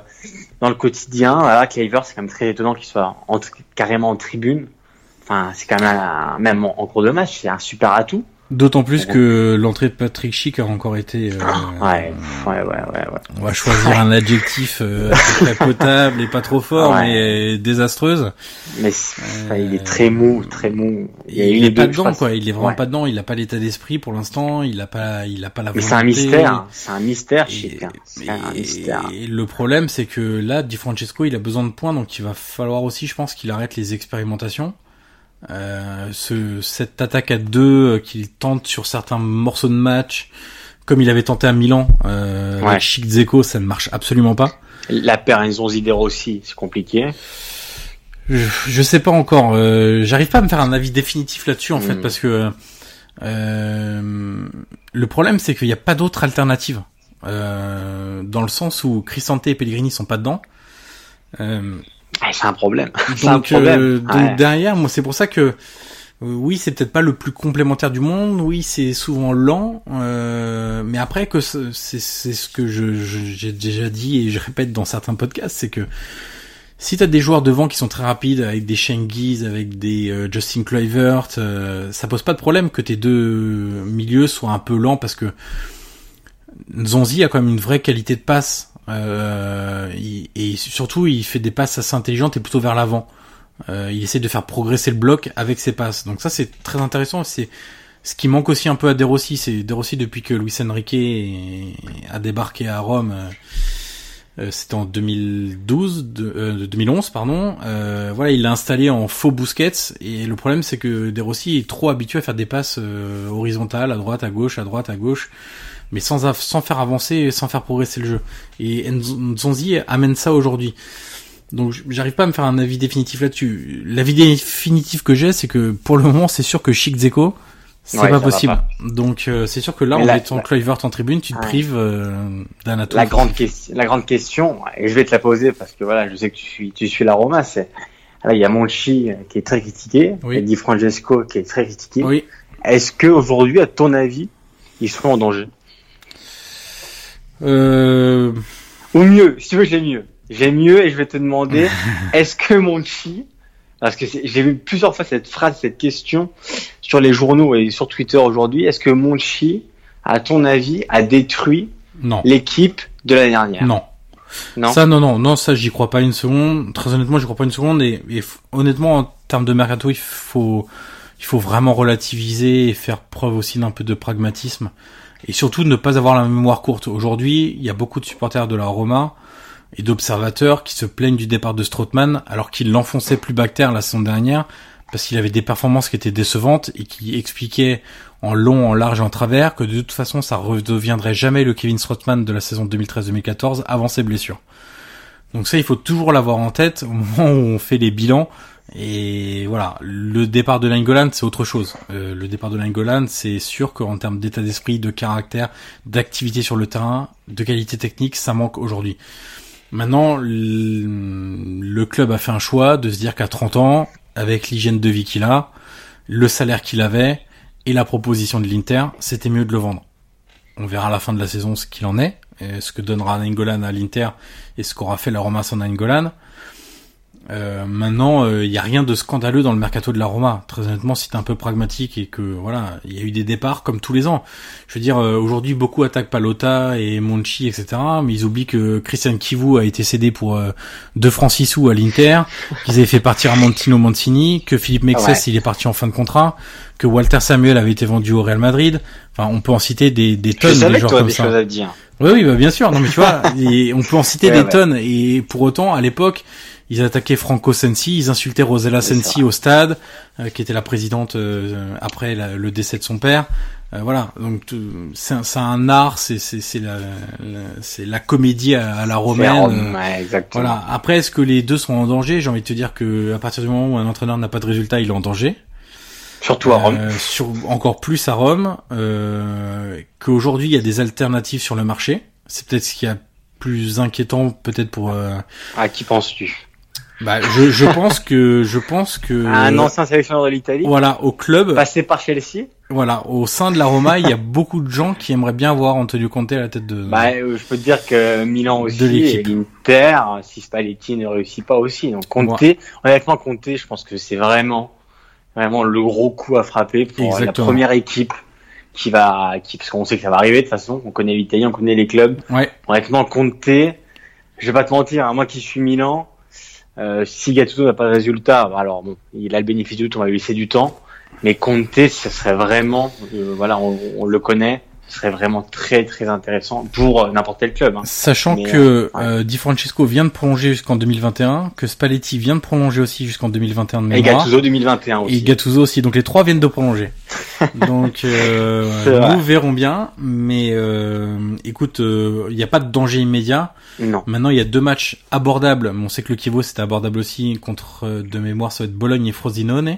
dans le quotidien, voilà, Claver, c'est quand même très étonnant qu'il soit en, carrément en tribune. Enfin, c'est quand même, un, même en, cours de match, c'est un super atout. D'autant plus que l'entrée de Patrick Schick a encore été. Euh, ouais, ouais, ouais, ouais, On va choisir un adjectif euh, très potable et pas trop fort, mais désastreuse. Mais il est très mou, très mou. Il, il est pas dedans, quoi. Il est vraiment pas dedans. Il a pas l'état d'esprit pour l'instant. Il a pas, il a pas la volonté. Mais c'est un mystère. C'est un mystère, Schick. C'est un mystère. Et le problème, c'est que là, Di Francesco, il a besoin de points, donc il va falloir aussi, je pense, qu'il arrête les expérimentations. Euh, ce, cette attaque à deux euh, qu'il tente sur certains morceaux de match, comme il avait tenté à Milan euh, avec Chic Zeko, ça ne marche absolument pas. La paire Zonzider aussi, c'est compliqué. Je, je, sais pas encore. Euh, J'arrive pas à me faire un avis définitif là-dessus en fait hmm. parce que euh, le problème c'est qu'il n'y a pas d'autre alternative euh, dans le sens où Cristante et Pellegrini sont pas dedans. Euh, c'est un problème. Donc, euh, donc derrière, moi, c'est pour ça que euh, oui, c'est peut-être pas le plus complémentaire du monde. Oui, c'est souvent lent. Euh, mais après, que c'est ce que je j'ai déjà dit et je répète dans certains podcasts, c'est que si t'as des joueurs devant qui sont très rapides, avec des Shengiz, avec des euh, Justin Kluivert, ça pose pas de problème que tes deux milieux soient un peu lents parce que Zonzi a quand même une vraie qualité de passe euh, et surtout, il fait des passes assez intelligentes et plutôt vers l'avant. Euh, il essaie de faire progresser le bloc avec ses passes. Donc ça, c'est très intéressant. C'est ce qui manque aussi un peu à De Rossi. C'est De Rossi depuis que Luis Enrique a débarqué à Rome. Euh, c'était en 2012, de, 2011 pardon. voilà, il l'a installé en faux Busquets et le problème c'est que De Rossi est trop habitué à faire des passes horizontales à droite, à gauche, à droite, à gauche mais sans, sans faire avancer, sans faire progresser le jeu. Et Nzonzi amène ça aujourd'hui. Donc j'arrive pas à me faire un avis définitif là-dessus. L'avis définitif que j'ai, c'est que pour le moment, c'est sûr que Chic Zeko, c'est pas possible. Donc euh, c'est sûr que là, en mettant Kluivert en tribune, tu te prives euh, d'un atout. La grande, question, la grande question, et je vais te la poser parce que voilà, je sais que tu suis, tu suis la Roma, c'est là il y a Monchi qui est très critiqué, oui. et Di Francesco qui est très critiqué. Oui. Est-ce que aujourd'hui, à ton avis, ils sont en danger? Euh... Ou mieux, si tu veux, j'ai mieux. J'ai mieux et je vais te demander, est-ce que Monchi, parce que j'ai vu plusieurs fois cette phrase, cette question sur les journaux et sur Twitter aujourd'hui, est-ce que Monchi, à ton avis, a détruit l'équipe de l'année dernière? Non. Non? Ça, non, non, non, ça, j'y crois pas une seconde. Très honnêtement, j'y crois pas une seconde. Et, et, honnêtement, en termes de mercato, il faut, il faut vraiment relativiser et faire preuve aussi d'un peu de pragmatisme et surtout ne pas avoir la mémoire courte. Aujourd'hui, il y a beaucoup de supporters de la Roma et d'observateurs qui se plaignent du départ de Strootman alors qu'il l'enfonçait plus bactère la saison dernière parce qu'il avait des performances qui étaient décevantes et qui expliquaient en long, en large et en travers que de toute façon ça redeviendrait jamais le Kevin Strootman de la saison 2013-2014 avant ses blessures. Donc ça, il faut toujours l'avoir en tête au moment où on fait les bilans et voilà, le départ de Langolan, c'est autre chose. Euh, le départ de Langolan, c'est sûr qu'en termes d'état d'esprit, de caractère, d'activité sur le terrain, de qualité technique, ça manque aujourd'hui. Maintenant, le club a fait un choix de se dire qu'à 30 ans, avec l'hygiène de vie qu'il a, le salaire qu'il avait et la proposition de l'Inter, c'était mieux de le vendre. On verra à la fin de la saison ce qu'il en est, ce que donnera Nainggolan à l'Inter et ce qu'aura fait la Roma sans Nainggolan. Euh, maintenant, il euh, n'y a rien de scandaleux dans le mercato de la Roma. Très honnêtement, si t'es un peu pragmatique et que voilà, il y a eu des départs comme tous les ans. Je veux dire, euh, aujourd'hui, beaucoup attaquent Palota et Monchi, etc. Mais ils oublient que Christian Kivu a été cédé pour 2 francs 6 sous à l'Inter, qu'ils avaient fait partir à Montino Mancini, que Philippe Mexes il est parti en fin de contrat, que Walter Samuel avait été vendu au Real Madrid. Enfin, on peut en citer des, des tonnes de joueurs comme ça. À dire. Oui, oui, bah, bien sûr. Non, mais tu vois, on peut en citer des tonnes. Et pour autant, à l'époque, ils attaquaient Franco Sensi, ils insultaient Rosella Sensi au stade, euh, qui était la présidente euh, après le décès de son père. Euh, voilà, donc c'est un, art, c'est c'est la, c'est la comédie à, la romaine. exactement. Voilà. Après, est-ce que les deux sont en danger? J'ai envie de te dire que à partir du moment où un entraîneur n'a pas de résultat, il est en danger. Surtout à Rome. sur, encore plus à Rome. Euh, Qu'aujourd'hui, il y a des alternatives sur le marché. C'est peut-être ce qui est plus inquiétant, peut-être pour. À qui penses-tu? Bah, je, je pense que je pense que un ancien sélectionneur de l'Italie. Voilà, au club. Passé par Chelsea. Voilà, au sein de la Roma, il y a beaucoup de gens qui aimeraient bien voir Antonio Conte à la tête de. Bah, je peux te dire que Milan aussi, de et l'Inter, si Spalletti ne réussit pas aussi. Donc Conte, honnêtement Conte, je pense que c'est vraiment, vraiment le gros coup à frapper pour la première équipe qui va, qui, parce qu'on sait que ça va arriver de toute façon. On connaît l'Italie, on connaît les clubs. Ouais. Honnêtement, Conte, je vais pas te mentir, hein, moi qui suis Milan, euh, si Gattuso n'a pas de résultat, bah, alors bon, il a le bénéfice du temps, on va lui laisser du temps. Mais Conte, ce serait vraiment, euh, voilà, on, le connaît, ce serait vraiment très très intéressant pour euh, n'importe quel club. Hein. Sachant que euh, Di Francesco vient de prolonger jusqu'en 2021, que Spalletti vient de prolonger aussi jusqu'en 2021 de mémoire. Et Gattuso 2021 aussi. Et Gattuso aussi, donc les trois viennent de prolonger. donc nous verrons bien, mais écoute, il n'y a pas de danger immédiat. Non. Maintenant, il y a deux matchs abordables. On sait que le Kivo c'était abordable aussi contre de mémoire, ça va être Bologne et Frosinone.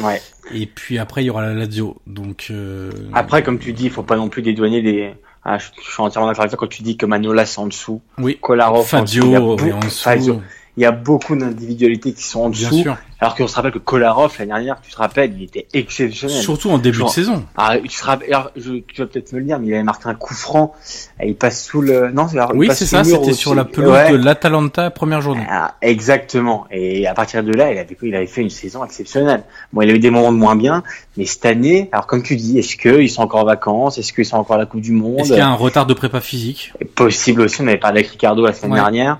Ouais. Et puis après, il y aura la Lazio. Donc euh... après, comme tu dis, il faut pas non plus dédouaner des. Ah, je, suis entièrement d'accord avec toi quand tu dis que Manolas c'est en dessous. Oui. Kolarov Fadio en dessous il y a beaucoup d'individualités qui sont en dessous. Alors qu'on se rappelle que Kolarov, l'année dernière, tu te rappelles, il était exceptionnel. Surtout en début de saison. Ah, tu, te rappelles, alors, je, tu vas peut-être me le dire, mais il avait marqué un coup franc. il passe sous le, non, Oui, c'est ça, c'était sur la pelouse de l'Atalanta première journée. Ah, exactement. Et à partir de là, il avait, il avait fait une saison exceptionnelle. Bon, il a eu des moments de moins bien, mais cette année, alors comme tu dis, est-ce qu'ils sont encore en vacances? Est-ce qu'ils sont encore à la Coupe du Monde? Est-ce qu'il y a un retard de prépa physique? Possible aussi, on avait parlé avec Ricardo la semaine dernière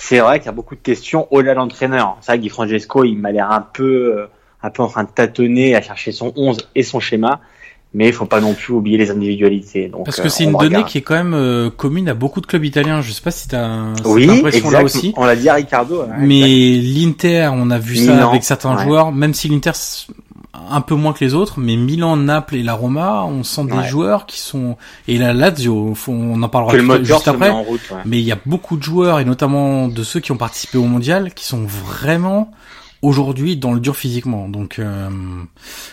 c'est vrai qu'il y a beaucoup de questions au-delà de l'entraîneur. C'est vrai que Di Francesco, il m'a l'air un peu, euh, un peu en train de tâtonner à chercher son 11 et son schéma. Mais il faut pas non plus oublier les individualités. Donc, Parce que c'est euh, une donnée qui est quand même euh, commune à beaucoup de clubs italiens. Je sais pas si tu as oui, impression là aussi. On l'a dit à Ricardo. mais l'Inter, on a vu ça avec certains joueurs, même si l'Inter un peu moins que les autres, mais Milan, Naples et la Roma, on sent des joueurs qui sont et la Lazio, on en parlera juste après. Mais il y a beaucoup de joueurs et notamment de ceux qui ont participé au mondial qui sont vraiment aujourd'hui dans le dur physiquement. Donc euh,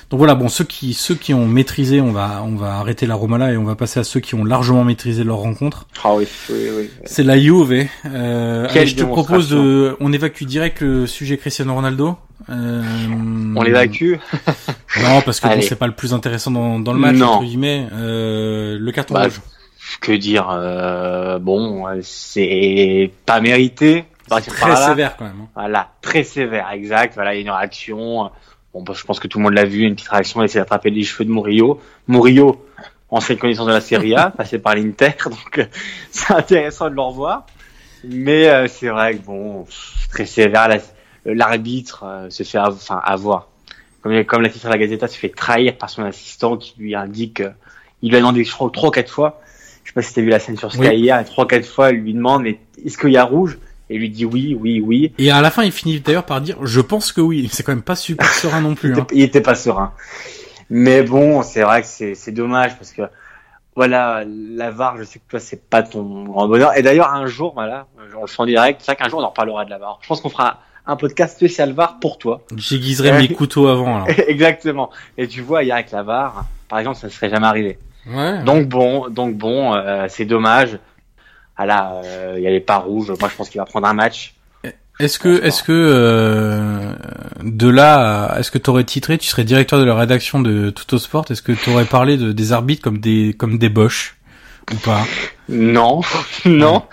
donc voilà, bon ceux qui ceux qui ont maîtrisé, on va on va arrêter la Roma là et on va passer à ceux qui ont largement maîtrisé leur rencontre. Ah oui, oui, oui. C'est la Juve. Euh, je te propose de on évacue direct le sujet Cristiano Ronaldo. Euh, on l'évacue Non, parce que c'est pas le plus intéressant dans, dans le match entre guillemets. Euh, le carton bah, rouge. Que dire euh, Bon, c'est pas mérité très sévère quand même. Hein. Voilà, très sévère, exact. Voilà, il y a une réaction. Bon, bah, je pense que tout le monde l'a vu, une petite réaction, il essaie d'attraper les cheveux de Murillo. Murillo, ancienne connaissance de la Serie A, passé par l'Inter, donc euh, c'est intéressant de le revoir. Mais euh, c'est vrai que bon, très sévère. L'arbitre euh, se fait enfin avoir. Comme, comme l'a titre la Gazeta, se fait trahir par son assistant qui lui indique, il lui a demandé je crois trois ou quatre fois. Je sais pas si tu as vu la scène sur Sky oui. hier, trois quatre fois, il lui demande mais est-ce qu'il y a rouge? Et lui dit oui, oui, oui. Et à la fin, il finit d'ailleurs par dire je pense que oui. C'est quand même pas super serein non plus. Hein. il, était, pas serein. Mais bon, c'est vrai que c'est dommage parce que voilà, la VAR, je sais que toi c'est pas ton grand bonheur. Et d'ailleurs, un jour, voilà, on le en direct. C'est vrai qu'un jour on en reparlera de la VAR. Je pense qu'on fera un podcast spécial VAR pour toi. J'aiguiserai mes couteaux avant. Alors. Exactement. Et tu vois, hier avec la VAR, par exemple, ça ne serait jamais arrivé. Ouais. Donc bon, donc bon, euh, c'est dommage ah là, il euh, y a les pas rouges. Moi, je pense qu'il va prendre un match. Est-ce que, est-ce que euh, de là, est-ce que tu aurais titré, tu serais directeur de la rédaction de Sport Est-ce que tu aurais parlé de, des arbitres comme des comme des boches ou pas? Non, non.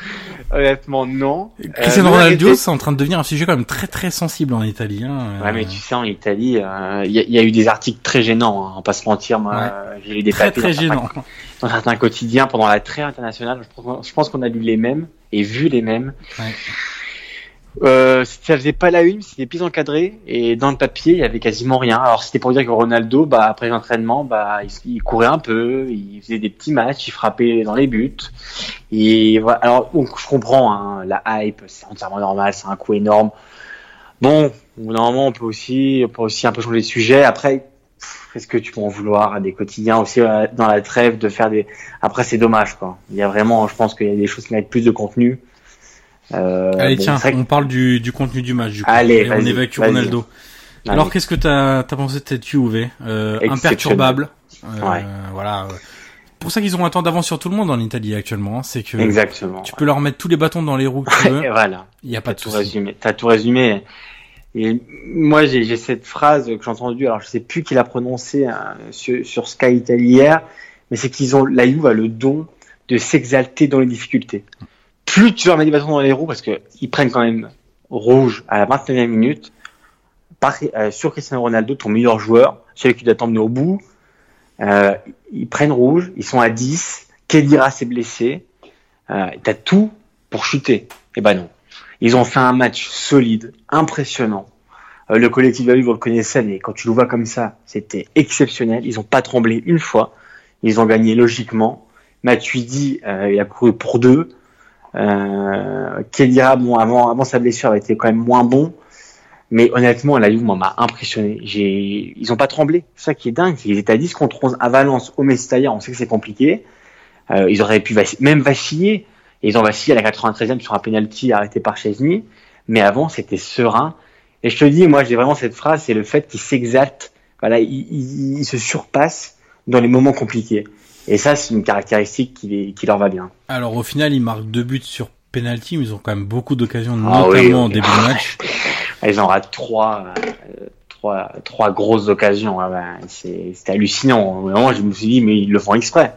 Honnêtement, non. Cristiano euh, Ronaldo, c'est en train de devenir un sujet quand même très très sensible en Italie. Hein. Ouais, mais tu sais, en Italie, il y, a eu des articles très gênants. Hein, on va pas se mentir, moi, j'ai lu des très très gênants dans certains quotidiens pendant la trêve internationale. Je pense qu'on a lu les mêmes et vu les mêmes. Ouais. Euh, ça faisait pas la une, c'était plus encadré et dans le papier il y avait quasiment rien. Alors c'était pour dire que Ronaldo, bah après l'entraînement, bah il, courait un peu, il faisait des petits matchs, il frappait dans les buts. Et voilà. Alors donc, je comprends hein, la hype, c'est entièrement normal, c'est un coup énorme. Bon, normalement on peut aussi, on peut aussi un peu changer de sujet. Après, qu'est-ce que tu peux en vouloir à des quotidiens aussi euh, dans la trêve de faire des. Après c'est dommage quoi. Il y a vraiment, je pense qu'il y a des choses qui méritent plus de contenu. Euh, Allez, tiens, on parle du, du contenu du match. Du coup. Allez, on évacue Ronaldo. Alors, qu'est-ce que t'as as pensé de cette UV euh, Imperturbable. Euh, ouais. Voilà. Pour ça qu'ils ont un temps d'avance sur tout le monde en Italie actuellement, hein, c'est que Exactement, tu peux leur mettre tous les bâtons dans les roues que tu veux. voilà. Il y a pas de tout résumé. T'as tout résumé. Et moi, j'ai cette phrase que j'ai entendue. Alors, je sais plus qui l'a prononcée hein, sur, sur, Sky Italie hier, mais c'est qu'ils ont la Juve a le don de s'exalter dans les difficultés plus tu leur mets des bâtons dans les roues, parce qu'ils prennent quand même rouge à la 29e minute, euh, sur Cristiano Ronaldo, ton meilleur joueur, celui qui doit t'emmener au bout, euh, ils prennent rouge, ils sont à 10, Kedira s'est blessé, euh, t'as tout pour chuter. Eh ben non. Ils ont fait un match solide, impressionnant. Le collectif de vous le connaissez, mais quand tu le vois comme ça, c'était exceptionnel. Ils ont pas tremblé une fois. Ils ont gagné logiquement. Matuidi, euh, il a couru pour deux. Euh, Kedira, bon, avant, avant sa blessure, avait été quand même moins bon. Mais honnêtement, la Juve m'a impressionné. Ils ont pas tremblé. C'est ça qui est dingue. Ils étaient à 10 contre 11 à Valence, au Mestalla. On sait que c'est compliqué. Euh, ils auraient pu même vaciller. Et ils ont vacillé à la 93e sur un penalty arrêté par Chesney. Mais avant, c'était serein. Et je te dis, moi, j'ai vraiment cette phrase, c'est le fait qu'ils s'exaltent. Voilà, ils, se surpassent dans les moments compliqués. Et ça, c'est une caractéristique qui, qui, leur va bien. Alors au final, ils marquent deux buts sur penalty, mais ils ont quand même beaucoup d'occasions, ah notamment au début de match. Ils en ratent trois, euh, trois, trois grosses occasions. Ah ben, c'est hallucinant. Au moment, je me suis dit, mais ils le font exprès.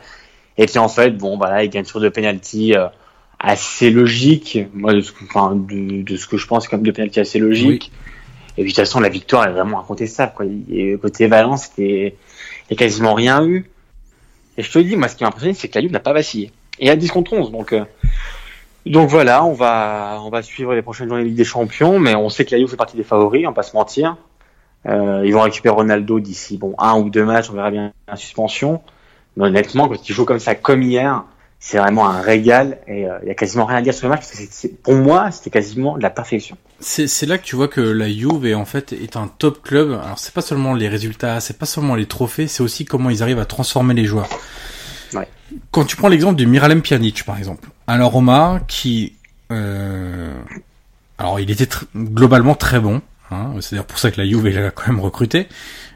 Et puis en fait, bon, voilà, ils gagnent sur deux penalty euh, assez logiques. Moi, de ce, enfin, de, de, ce que je pense, comme deux penalty assez logiques. Et puis de toute façon, la victoire est vraiment incontestable. Quoi. Et côté Valence, il n'y a quasiment rien eu. Et je te dis, moi, ce qui m'a impressionné, c'est que la Juve n'a pas vacillé. Et à 10 contre 11, donc, euh, donc voilà, on va, on va suivre les prochaines journées de Ligue des Champions, mais on sait que la Juve fait partie des favoris, on va pas se mentir. Euh, ils vont récupérer Ronaldo d'ici, bon, un ou deux matchs, on verra bien la suspension. Mais honnêtement, quand ils jouent comme ça, comme hier, c'est vraiment un régal et euh, il y a quasiment rien à dire sur le match parce que pour moi c'était quasiment de la perfection. C'est, là que tu vois que la Juve est en fait est un top club. Alors c'est pas seulement les résultats, c'est pas seulement les trophées, c'est aussi comment ils arrivent à transformer les joueurs. Ouais. Quand tu prends l'exemple du Miralem Pjanic par exemple, alors Roma qui euh... alors il était globalement très bon, hein, c'est d'ailleurs pour ça que la Juve l'a quand même recruté.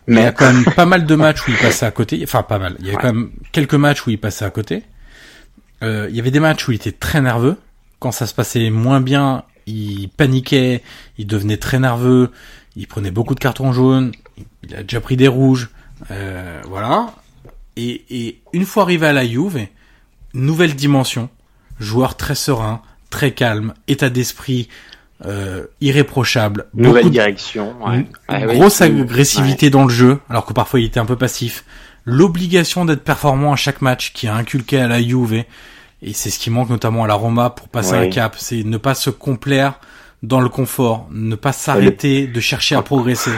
Mais il y a quand même pas mal de matchs où il passait à côté. Enfin, pas mal. Il y a quand même quelques matchs où il passait à côté. Euh, il y avait des matchs où il était très nerveux. Quand ça se passait moins bien, il paniquait, il devenait très nerveux, il prenait beaucoup de cartons jaunes, il a déjà pris des rouges, euh, voilà. Et, et, une fois arrivé à la Juve, nouvelle dimension, joueur très serein, très calme, état d'esprit euh, irréprochable, nouvelle direction, ouais. grosse agressivité dans le jeu, alors que parfois il était un peu passif l'obligation d'être performant à chaque match qui a inculqué à la Juve et c'est ce qui manque notamment à la Roma pour passer un cap, c'est ne pas se complaire dans le confort, ne pas s'arrêter de chercher à progresser.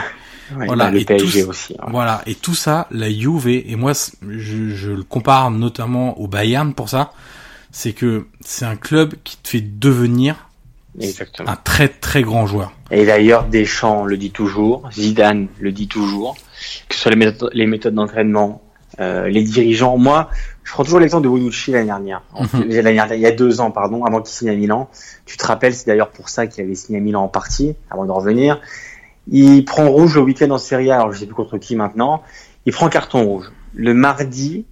voilà, et tout, aussi, voilà, et tout ça, la Juve, et moi, je, je, le compare notamment au Bayern pour ça, c'est que c'est un club qui te fait devenir un très très grand joueur. Et d'ailleurs, Deschamps le dit toujours, Zidane le dit toujours, que ce soit les méthodes, les méthodes d'entraînement, euh, les dirigeants. Moi, je prends toujours l'exemple de Bonucci l'année dernière. Mhm. il y a deux ans, pardon, avant qu'il signe à Milan. Tu te rappelles, c'est d'ailleurs pour ça qu'il avait signé à Milan en partie, avant de revenir. Il prend rouge le week-end en Serie A, alors je sais plus contre qui maintenant. Il prend carton rouge. Le mardi,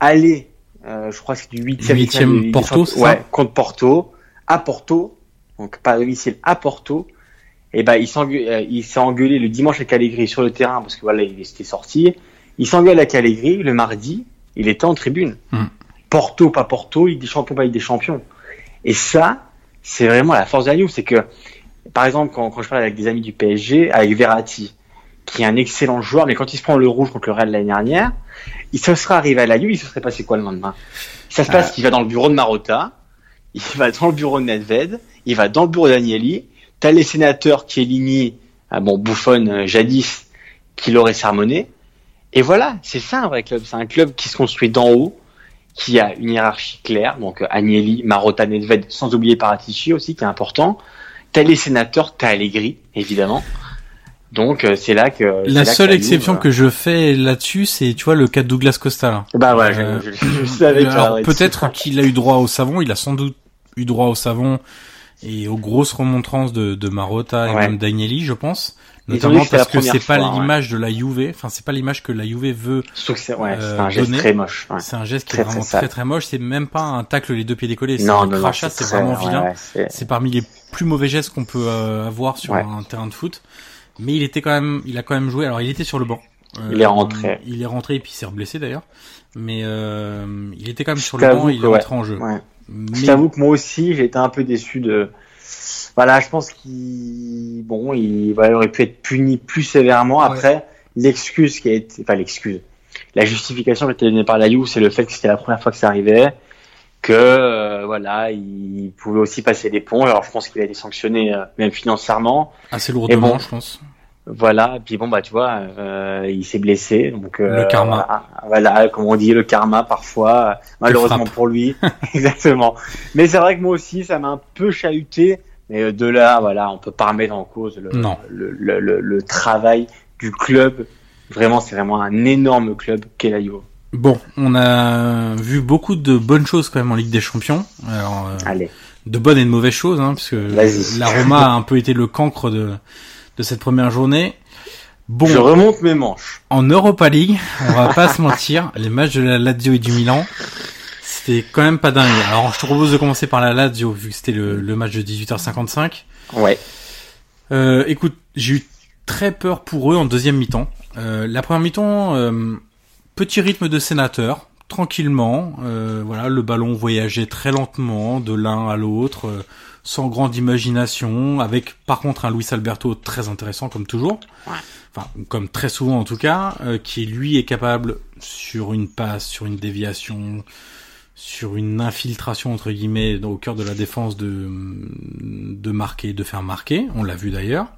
aller, euh, je crois que c'est du 8 8 Porto, ouais, contre Porto, à Porto, donc pas à domicile à Porto, et ben il s'est engueulé le dimanche avec Allegri sur le terrain parce que voilà il était sorti. Il s'engueule avec Allegri le mardi, il était en tribune. Mm. Porto, pas Porto, il des champions, pas des champions. Et ça, c'est vraiment la force de la Juve, c'est que, par exemple, quand, quand, je parle avec des amis du PSG, avec Verratti, qui est un excellent joueur, mais quand il se prend le rouge contre le Real l'année dernière, il se serait arrivé à la Juve, il se serait passé quoi le lendemain? Ça se passe qu'il va dans le bureau de Marotta, il va dans le bureau de Nedved, il va dans le bureau d'Agnelli, t'as les sénateurs qui est ah bon, bouffonne euh, jadis, qui l'aurait sermonné, et voilà, c'est ça un vrai club, c'est un club qui se construit d'en haut, qui a une hiérarchie claire, donc Agnelli, Marotta, Nedved, sans oublier Paratici aussi, qui est important. T'as les sénateurs, t'as Allegri, évidemment. Donc euh, c'est là que la là seule que exception que je fais là-dessus, c'est tu vois le cas de Douglas Costa. Là. Bah ouais, je- Euh, je, je, savais peut-être qu'il a eu droit au savon, il a sans doute eu droit au savon et aux grosses remontrances de, de Marotta et Ouais. même d'Agnelli, je pense. Notamment parce que c'est pas ouais. l'image de la Juve, enfin c'est pas l'image que la Juve veut. C'est ouais, euh, c'est un geste donné. très moche. Ouais. C'est un geste qui Très, est vraiment très très très moche. C'est même pas un tacle les deux pieds décollés, c'est Non, un crachat, c'est vraiment vilain. ouais, c'est- C'est parmi les plus mauvais gestes qu'on peut euh, avoir sur Ouais. un terrain de foot. Mais il était quand même, il a quand même joué. Alors il était sur le banc. Euh, Il est rentré. Il est rentré et puis il s'est reblessé d'ailleurs. Mais euh, il était quand même sur le banc. et Il est rentré en jeu. ouais. Je t'avoue que moi aussi, j'ai été un peu déçu de. Voilà, je pense qu'il bon, il, voilà, il aurait pu être puni plus sévèrement. Après, l'excuse qui a été, enfin l'excuse, la justification qui a été donnée par la Juve, c'est le fait que c'était la première fois que ça arrivait, que euh, voilà, il pouvait aussi passer des ponts. Alors, je pense qu'il a été sanctionné euh, même financièrement. assez lourdement, Et bon. je pense. Voilà, puis bon bah tu vois, euh, il s'est blessé, donc euh, Le karma. Voilà, voilà, comme on dit, le karma parfois, euh, malheureusement pour lui, exactement. Mais c'est vrai que moi aussi, ça m'a un peu chahuté, mais de là, voilà, on peut pas remettre en cause le, Non. le, le, le, le travail du club. Vraiment, c'est vraiment un énorme club qu'est la Juve. Bon, on a vu beaucoup de bonnes choses quand même en Ligue des Champions. Alors, euh, Allez, de bonnes et de mauvaises choses, hein, parce que la Roma a un peu été le cancre de de cette première journée. Bon, je remonte mes manches. en Europa League, on va pas se mentir, les matchs de la Lazio et du Milan, c'était quand même pas dingue. Alors, je te propose de commencer par la Lazio, vu que c'était le, le match de 18h55. Ouais, Euh, écoute, j'ai eu très peur pour eux en deuxième mi-temps. Euh, la première mi-temps, euh, petit rythme de sénateur, tranquillement. euh, voilà, le ballon voyageait très lentement de l'un à l'autre, euh, sans grande imagination, avec par contre un Luis Alberto très intéressant comme toujours. Enfin, comme très souvent en tout cas, euh, qui lui est capable sur une passe, sur une déviation, sur une infiltration entre guillemets au cœur de la défense de de marquer, de faire marquer. On l'a vu d'ailleurs.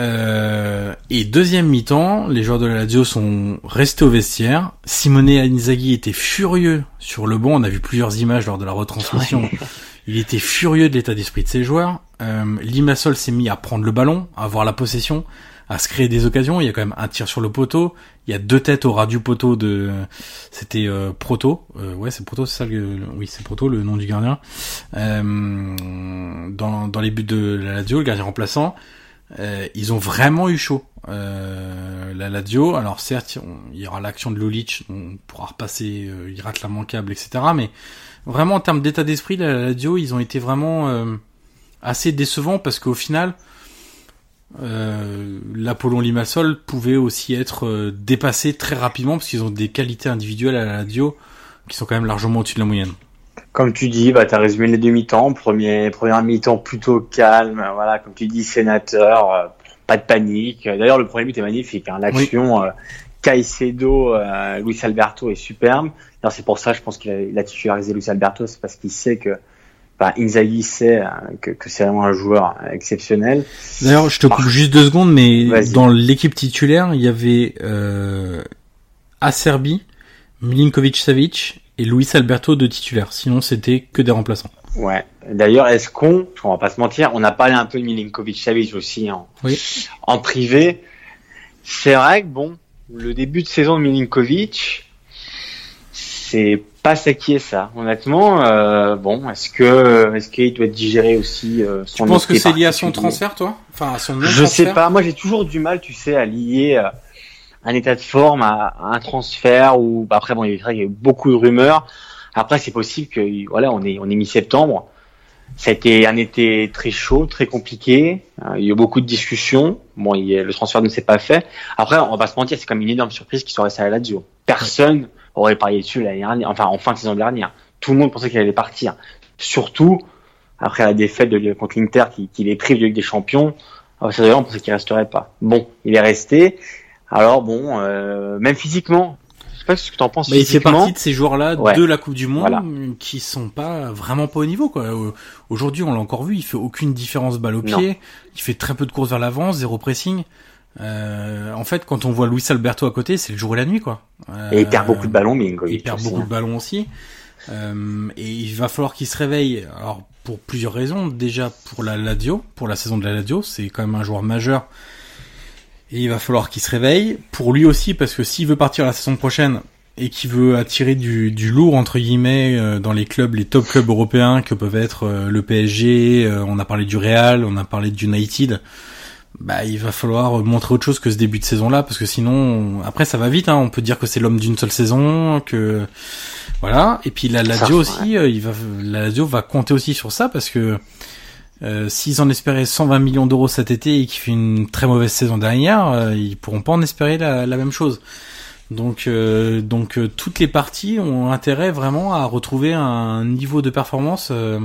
Euh, et deuxième mi-temps, les joueurs de la Lazio sont restés au vestiaire. Simone Inzaghi était furieux sur le banc. On a vu plusieurs images lors de la retransmission. Il était furieux de l'état d'esprit de ses joueurs. Euh, Limassol s'est mis à prendre le ballon, à avoir la possession, à se créer des occasions. Il y a quand même un tir sur le poteau. Il y a deux têtes au ras du poteau de, c'était euh, Proto. Euh, ouais, c'est Proto, c'est ça le, oui, c'est Proto, le nom du gardien. Euh, dans, dans les buts de la Lazio, le gardien remplaçant, euh, ils ont vraiment eu chaud. Euh, la Lazio, alors certes, il y aura l'action de Lulic, on pourra repasser, il rate la manquable, etc. Mais vraiment en termes d'état d'esprit, la Lazio, ils ont été vraiment euh, assez décevants parce qu'au final, euh, l'Apollon Limassol pouvait aussi être euh, dépassé très rapidement parce qu'ils ont des qualités individuelles à la Lazio qui sont quand même largement au-dessus de la moyenne. Comme tu dis, bah, tu as résumé les deux mi-temps. Premier, première mi-temps plutôt calme. Voilà, comme tu dis, sénateur, euh, pas de panique. D'ailleurs, le premier but est magnifique. Hein, L'action, euh, Caicedo, Luis Alberto est superbe. C'est pour ça, je pense qu'il a, il a titularisé Luis Alberto, c'est parce qu'il sait que, bah, Inzaghi sait euh, que, que c'est vraiment un joueur exceptionnel. D'ailleurs, je te coupe juste deux secondes, mais Vas-y. dans l'équipe titulaire, il y avait euh, Acerbi, Milinkovic-Savic et Luis Alberto de titulaire. Sinon, c'était que des remplaçants. Ouais. D'ailleurs, est-ce qu'on, on va pas se mentir, on a parlé un peu de Milinkovic-Savic aussi en, Oui. en privé. C'est vrai que bon, le début de saison de Milinkovic, c'est pas ça qui est ça. Honnêtement, euh, bon, est-ce que, est-ce qu'il doit digérer aussi euh, Tu son penses que c'est lié à son transfert, toi? Enfin, à son Je sais pas. Moi, j'ai toujours du mal, tu sais, à lier euh, un état de forme à, à un transfert ou bah, après bon, il y a eu beaucoup de rumeurs. Après, c'est possible que voilà, on est on est mi-septembre. Ça a été un été très chaud, très compliqué. Euh, il y a eu beaucoup de discussions. Bon, il y a- le transfert ne s'est pas fait. Après, on va pas se mentir, c'est comme une énorme surprise qu'il soit resté à la Lazio. Personne aurait parié dessus l'année dernière, enfin en fin de saison dernière. Tout le monde pensait qu'il allait partir. Surtout après la défaite de, contre l'Inter qui, qui les prive de Ligue des Champions. Euh, Ça d'ailleurs, on pensait qu'il resterait pas. Bon, il est resté. Alors bon, euh, même physiquement, je sais pas ce que tu en penses Mais il fait partie de ces joueurs-là Ouais. de la Coupe du Monde Voilà. qui sont pas vraiment pas au niveau quoi. Euh, Aujourd'hui, on l'a encore vu, il fait aucune différence balle au Non. pied, il fait très peu de courses vers l'avant, zéro pressing. Euh, en fait, quand on voit Luis Alberto à côté, c'est le jour et la nuit quoi. Et il Euh, perd beaucoup de ballons, mais il perd beaucoup de ballons aussi. Euh, et il va falloir qu'il se réveille. Alors pour plusieurs raisons. Déjà pour la Lazio, pour la saison de la Lazio, c'est quand même un joueur majeur. Et il va falloir qu'il se réveille. Pour lui aussi, parce que s'il veut partir la saison prochaine et qu'il veut attirer du, du lourd entre guillemets euh, dans les clubs, les top clubs européens que peuvent être euh, le PSG, euh, on a parlé du Real, on a parlé du United. Bah, il va falloir montrer autre chose que ce début de saison-là, parce que sinon, après, ça va vite. Hein, on peut dire que c'est l'homme d'une seule saison, que voilà. Et puis la Lazio aussi, euh, il va, la Lazio va compter aussi sur ça, parce que euh, s'ils en espéraient 120 millions d'euros cet été et qu'il fait une très mauvaise saison dernière, euh, ils pourront pas en espérer la, la même chose. Donc, euh, donc euh, toutes les parties ont intérêt vraiment à retrouver un niveau de performance euh,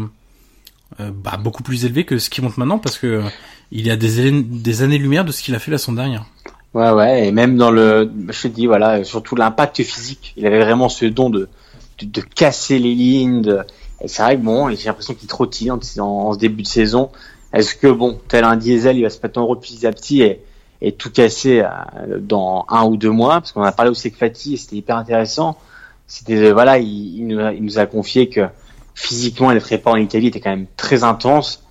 bah, beaucoup plus élevé que ce qui monte maintenant, parce que il y a des, des années-lumière de ce qu'il a fait la saison dernière. Ouais, ouais, et même dans le, je te dis, voilà, surtout l'impact physique. Il avait vraiment ce don de, de, casser les lignes. Et c'est vrai que bon, j'ai l'impression qu'il trottille en, en, en ce début de saison. Est-ce que bon, tel un diesel, il va se mettre en route petit à petit et, et tout casser euh, dans un ou deux mois? Parce qu'on a parlé aussi avec Fatih, et c'était hyper intéressant. C'était, euh, voilà, il, il, nous a, il nous a confié que physiquement, les prépas en Italie étaient quand même très intenses.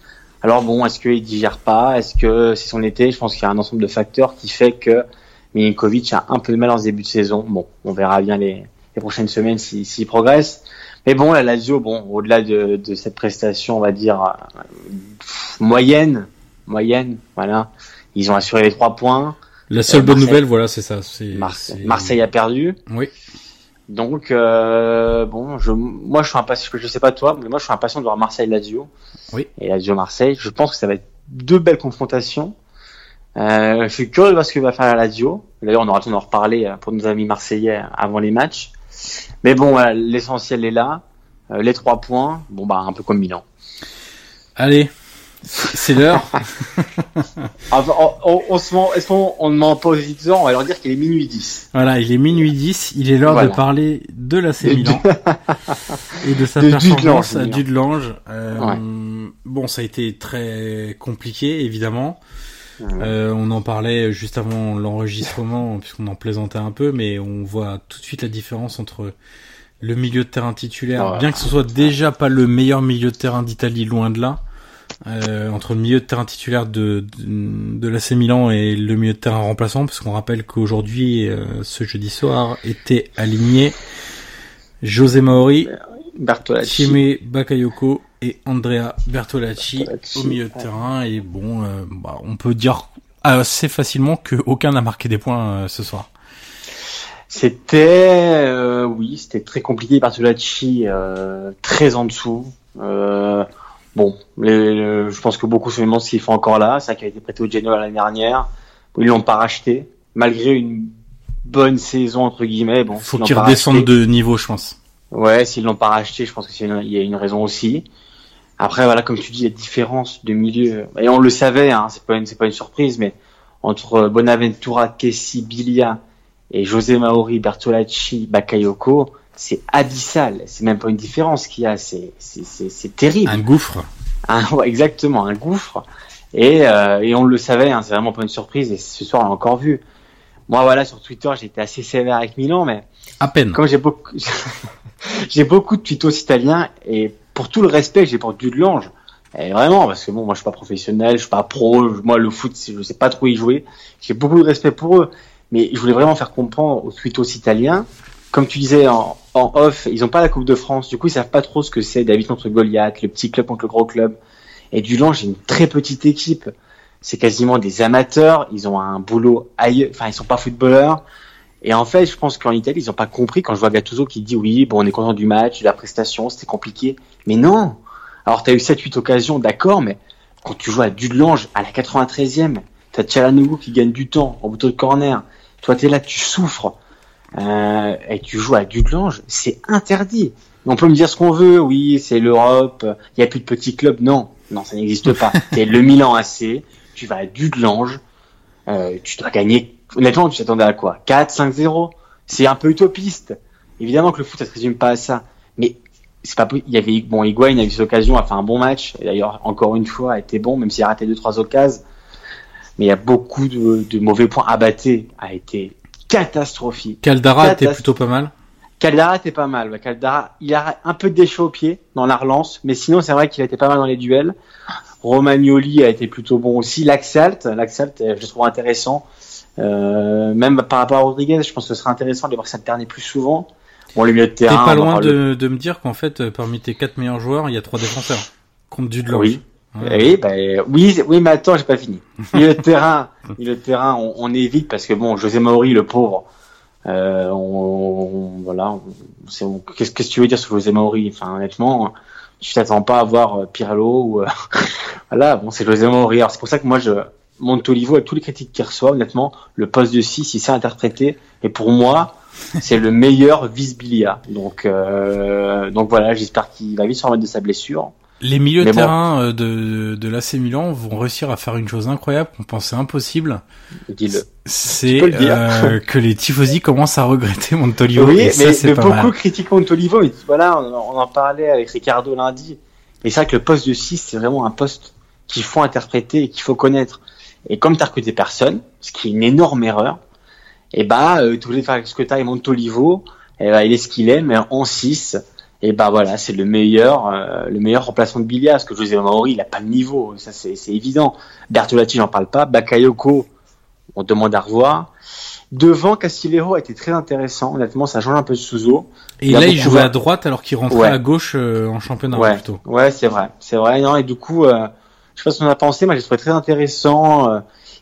Alors bon, est-ce qu'il digère pas? Est-ce que c'est son été? Je pense qu'il y a un ensemble de facteurs qui fait que Milinkovic a un peu de mal en ce début de saison. Bon, on verra bien les, les prochaines semaines s'il si, progresse. Mais bon, la Lazio, bon, au-delà de, de, cette prestation, on va dire euh, moyenne, moyenne, voilà, ils ont assuré les trois points. La seule euh, bonne nouvelle, voilà, c'est ça. Marseille, Marseille a perdu. Oui. Donc euh, bon, je, moi je suis impatient, je sais pas toi, mais moi je suis impatient de voir Marseille Lazio. Oui. Et Lazio Marseille. Je pense que ça va être deux belles confrontations. Euh, je suis curieux de voir ce que va faire la Lazio. D'ailleurs, on aura le temps d'en reparler pour nos amis marseillais avant les matchs. Mais bon, voilà, l'essentiel est là. Euh, les trois points, bon bah un peu comme Milan. Allez, c'est l'heure. enfin, on, on, se ment, est-ce qu'on on ne ment pas aux éditeurs On va leur dire qu'il est minuit 10. Voilà, il est minuit 10. Il est l'heure voilà. de parler de la Milan et de sa de performance à Dudelange. Euh, ouais. Bon, ça a été très compliqué, évidemment. Ouais. Euh, on en parlait juste avant l'enregistrement, puisqu'on en plaisantait un peu, mais on voit tout de suite la différence entre le milieu de terrain titulaire, ouais. bien que ce soit déjà pas le meilleur milieu de terrain d'Italie, loin de là, euh, entre le milieu de terrain titulaire de, de, de l'AC Milan et le milieu de terrain remplaçant, parce qu'on rappelle qu'aujourd'hui, euh, ce jeudi soir, était aligné José Maori, Bertolacci, Chime Bakayoko et Andrea Bertolacci, Bertolacci au milieu de ouais. terrain. Et bon, euh, bah, on peut dire assez facilement qu'aucun n'a marqué des points euh, ce soir. C'était, euh, oui, c'était très compliqué. Bertolacci, euh, très en dessous. Euh, bon, les, les, je pense que beaucoup se demandent s'il faut encore là. Ça qui a été prêté au Genoa l'année dernière. Ils l'ont pas racheté, malgré une bonne saison entre guillemets. Bon, faut qu'ils redescendent de niveau, je pense. Ouais, s'ils l'ont pas racheté, je pense qu'il y a une raison aussi. Après, voilà, comme tu dis, la différence de milieu, et on le savait, hein, c'est pas une, c'est pas une surprise, mais entre Bonaventura, Kessi, Bilia et José Maori, Bertolacci, Bakayoko, c'est abyssal. C'est même pas une différence qu'il y a, c'est, c'est, terrible. Un gouffre. Un, ouais, exactement, un gouffre. Et, euh, et on le savait, hein, c'est vraiment pas une surprise, et ce soir, on l'a encore vu. Moi, voilà, sur Twitter, j'étais assez sévère avec Milan, mais. À peine. Comme j'ai beaucoup, j'ai beaucoup de tweetos italiens, et pour tout le respect que j'ai pour Dudelange, et vraiment, parce que bon, moi je suis pas professionnel, je suis pas pro, moi le foot, je sais pas trop y jouer, j'ai beaucoup de respect pour eux, mais je voulais vraiment faire comprendre aux tweetos italiens, comme tu disais en, en off, ils ont pas la Coupe de France, du coup ils savent pas trop ce que c'est David contre Goliath, le petit club contre le gros club, et Dudelange j'ai une très petite équipe, c'est quasiment des amateurs, ils ont un boulot ailleurs, enfin ils sont pas footballeurs, et en fait, je pense qu'en Italie, ils ont pas compris quand je vois Gattuso qui dit oui, bon, on est content du match, de la prestation, c'était compliqué. Mais non, Alors, tu as eu 7-8 occasions, d'accord, mais quand tu joues à Dudelange à la 93e, tu as Tchalanougou qui gagne du temps au bouton de corner. Toi, tu es là, tu souffres. Euh, et tu joues à Dudelange, c'est interdit. On peut me dire ce qu'on veut, oui, c'est l'Europe, il n'y a plus de petits clubs. Non, non, ça n'existe pas. T'es le Milan AC, tu vas à Dudelange, euh, tu dois gagner. Honnêtement, tu t'attendais à quoi? 4, 5-0 C'est un peu utopiste. Évidemment que le foot, ça se résume pas à ça. Mais c'est pas il y avait bon Higuain a eu cette occasion a fait un bon match et d'ailleurs encore une fois a été bon même s'il a raté deux trois occasions mais il y a beaucoup de, de mauvais points abattés a été catastrophique Caldara était plutôt pas mal Caldara était pas mal Caldara il a un peu de déchet au pied dans la relance mais sinon c'est vrai qu'il a été pas mal dans les duels Romagnoli a été plutôt bon aussi Laxalt Laxalt je le trouve intéressant euh, même par rapport à Rodriguez je pense que ce serait intéressant de voir s'alterner plus souvent Bon, les milieux de terrain. T'es pas loin de, de, me dire qu'en fait, euh, parmi tes quatre meilleurs joueurs, il y a trois défenseurs. Contre du de Oui. Oui, bah, oui, oui, mais attends, j'ai pas fini. milieu de terrain, de terrain, on, évite parce que bon, José Mauri, le pauvre, euh, on, voilà, qu'est-ce que tu veux dire sur José Mauri? Enfin, honnêtement, tu t'attends pas à voir euh, Pirlo ou euh, voilà, bon, c'est José. Alors c'est pour ça que moi, je Montolivo, avec tous les critiques qu'il reçoit, honnêtement, le poste de 6, il s'est interprété. Et pour moi, c'est le meilleur Visbilia. Donc, euh, donc voilà, j'espère qu'il va vite se remettre de sa blessure. Les milieux de terrain euh, de, de l'AC Milan vont réussir à faire une chose incroyable qu'on pensait impossible. C'est euh, que les tifosi commencent à regretter Montolivo. Oui, et ça, mais, mais pas beaucoup mal. critiquent Montolivo. Et voilà, on, on en parlait avec Ricardo lundi. Et c'est vrai que le poste de 6, c'est vraiment un poste qu'il faut interpréter et qu'il faut connaître. Et comme tu as recruté personne, ce qui est une énorme erreur, et bah, euh, tu voulais faire ce que tu as et Montolivo, et bah, il est ce qu'il est, mais en 6, et bah voilà, c'est le meilleur, euh, le meilleur remplaçant de Bilia, parce que José Mauri, il a pas le niveau, ça c'est évident. Bertolatti, j'en parle pas. Bakayoko, on demande à revoir. Devant, Castillejo a été très intéressant, honnêtement, ça change un peu de Souzo. Et il là, il jouait à droite alors qu'il rentrait Ouais. à gauche euh, en championnat Ouais, plutôt. ouais, c'est vrai, c'est vrai. Non, et du coup, euh, je sais pas ce qu'on a pensé, moi j'ai trouvé très intéressant.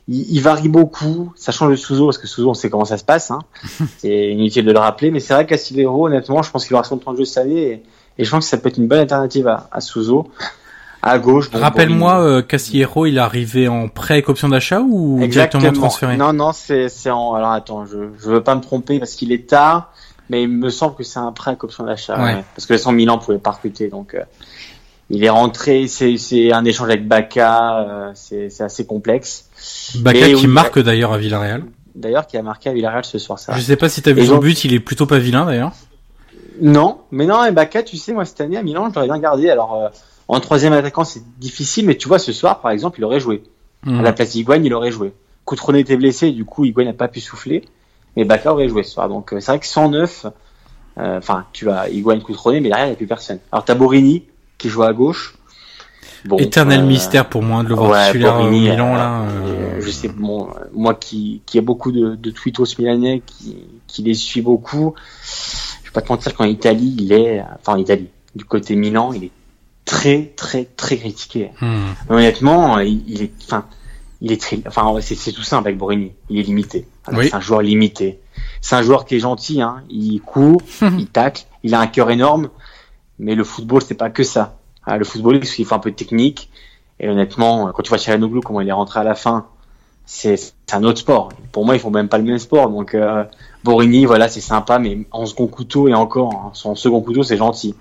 Il, il varie beaucoup, ça change de Souzo parce que Souzo, on sait comment ça se passe. Hein. c'est inutile de le rappeler, mais c'est vrai qu'Acilero, honnêtement, je pense qu'il aura son temps de jeu cette année et, et je pense que ça peut être une bonne alternative à, à Souzo. À gauche. bon, Rappelle-moi, bon, euh, il est arrivé en prêt avec option d'achat ou directement transféré Non, non, c'est en. Alors attends, je je veux pas me tromper parce qu'il est tard, mais il me semble que c'est un prêt avec option d'achat. Ouais. ouais. Parce que le 100 Milan pouvait pas recruter, donc euh, il est rentré. C'est un échange avec Baka, euh, c'est c'est assez complexe. Baka Et qui oui, marque d'ailleurs à Villarreal. D'ailleurs, qui a marqué à Villarreal ce soir, ça. Je sais pas si t'as vu Et son donc- but, il est plutôt pas vilain d'ailleurs. Non, mais non, et Baka, tu sais, moi cette année à Milan, je l'aurais bien gardé. Alors euh, en troisième attaquant, c'est difficile, mais tu vois, ce soir, par exemple, il aurait joué. À la place d'Higuain, il aurait joué. Coutronnet était blessé, du coup, Higuain n'a pas pu souffler. Mais Baka aurait joué ce soir. Donc, euh, c'est vrai que 109, euh, enfin, tu as Higuain, Coutronnet, mais derrière, il n'y a plus personne. Alors, t'as Borini, qui joue à gauche. Bon, Éternel euh, mystère pour moi de le voir ouais, au Borini, Milan euh, là. euh, euh, Je sais, bon, euh, moi qui, qui ai beaucoup de, de tweetos milanais, qui, qui les suis beaucoup, je vais pas te mentir qu'en Italie, il est, enfin en Italie, du côté Milan, il est très, très, très critiqué. hmm. Honnêtement, il, il est, enfin, il est très, enfin, c'est tout simple avec Borini. Il est limité. Oui. C'est un joueur limité. C'est un joueur qui est gentil, hein. Il court, il tacle, il a un cœur énorme. Mais le football, c'est pas que ça. Ah, le football, il faut un peu de technique. Et honnêtement, quand tu vois Chalanoglu, comment il est rentré à la fin, c'est un autre sport. Pour moi, ils font même pas le même sport. Donc, euh, Borini, voilà, c'est sympa, mais en second couteau et encore, hein, son second couteau, c'est gentil.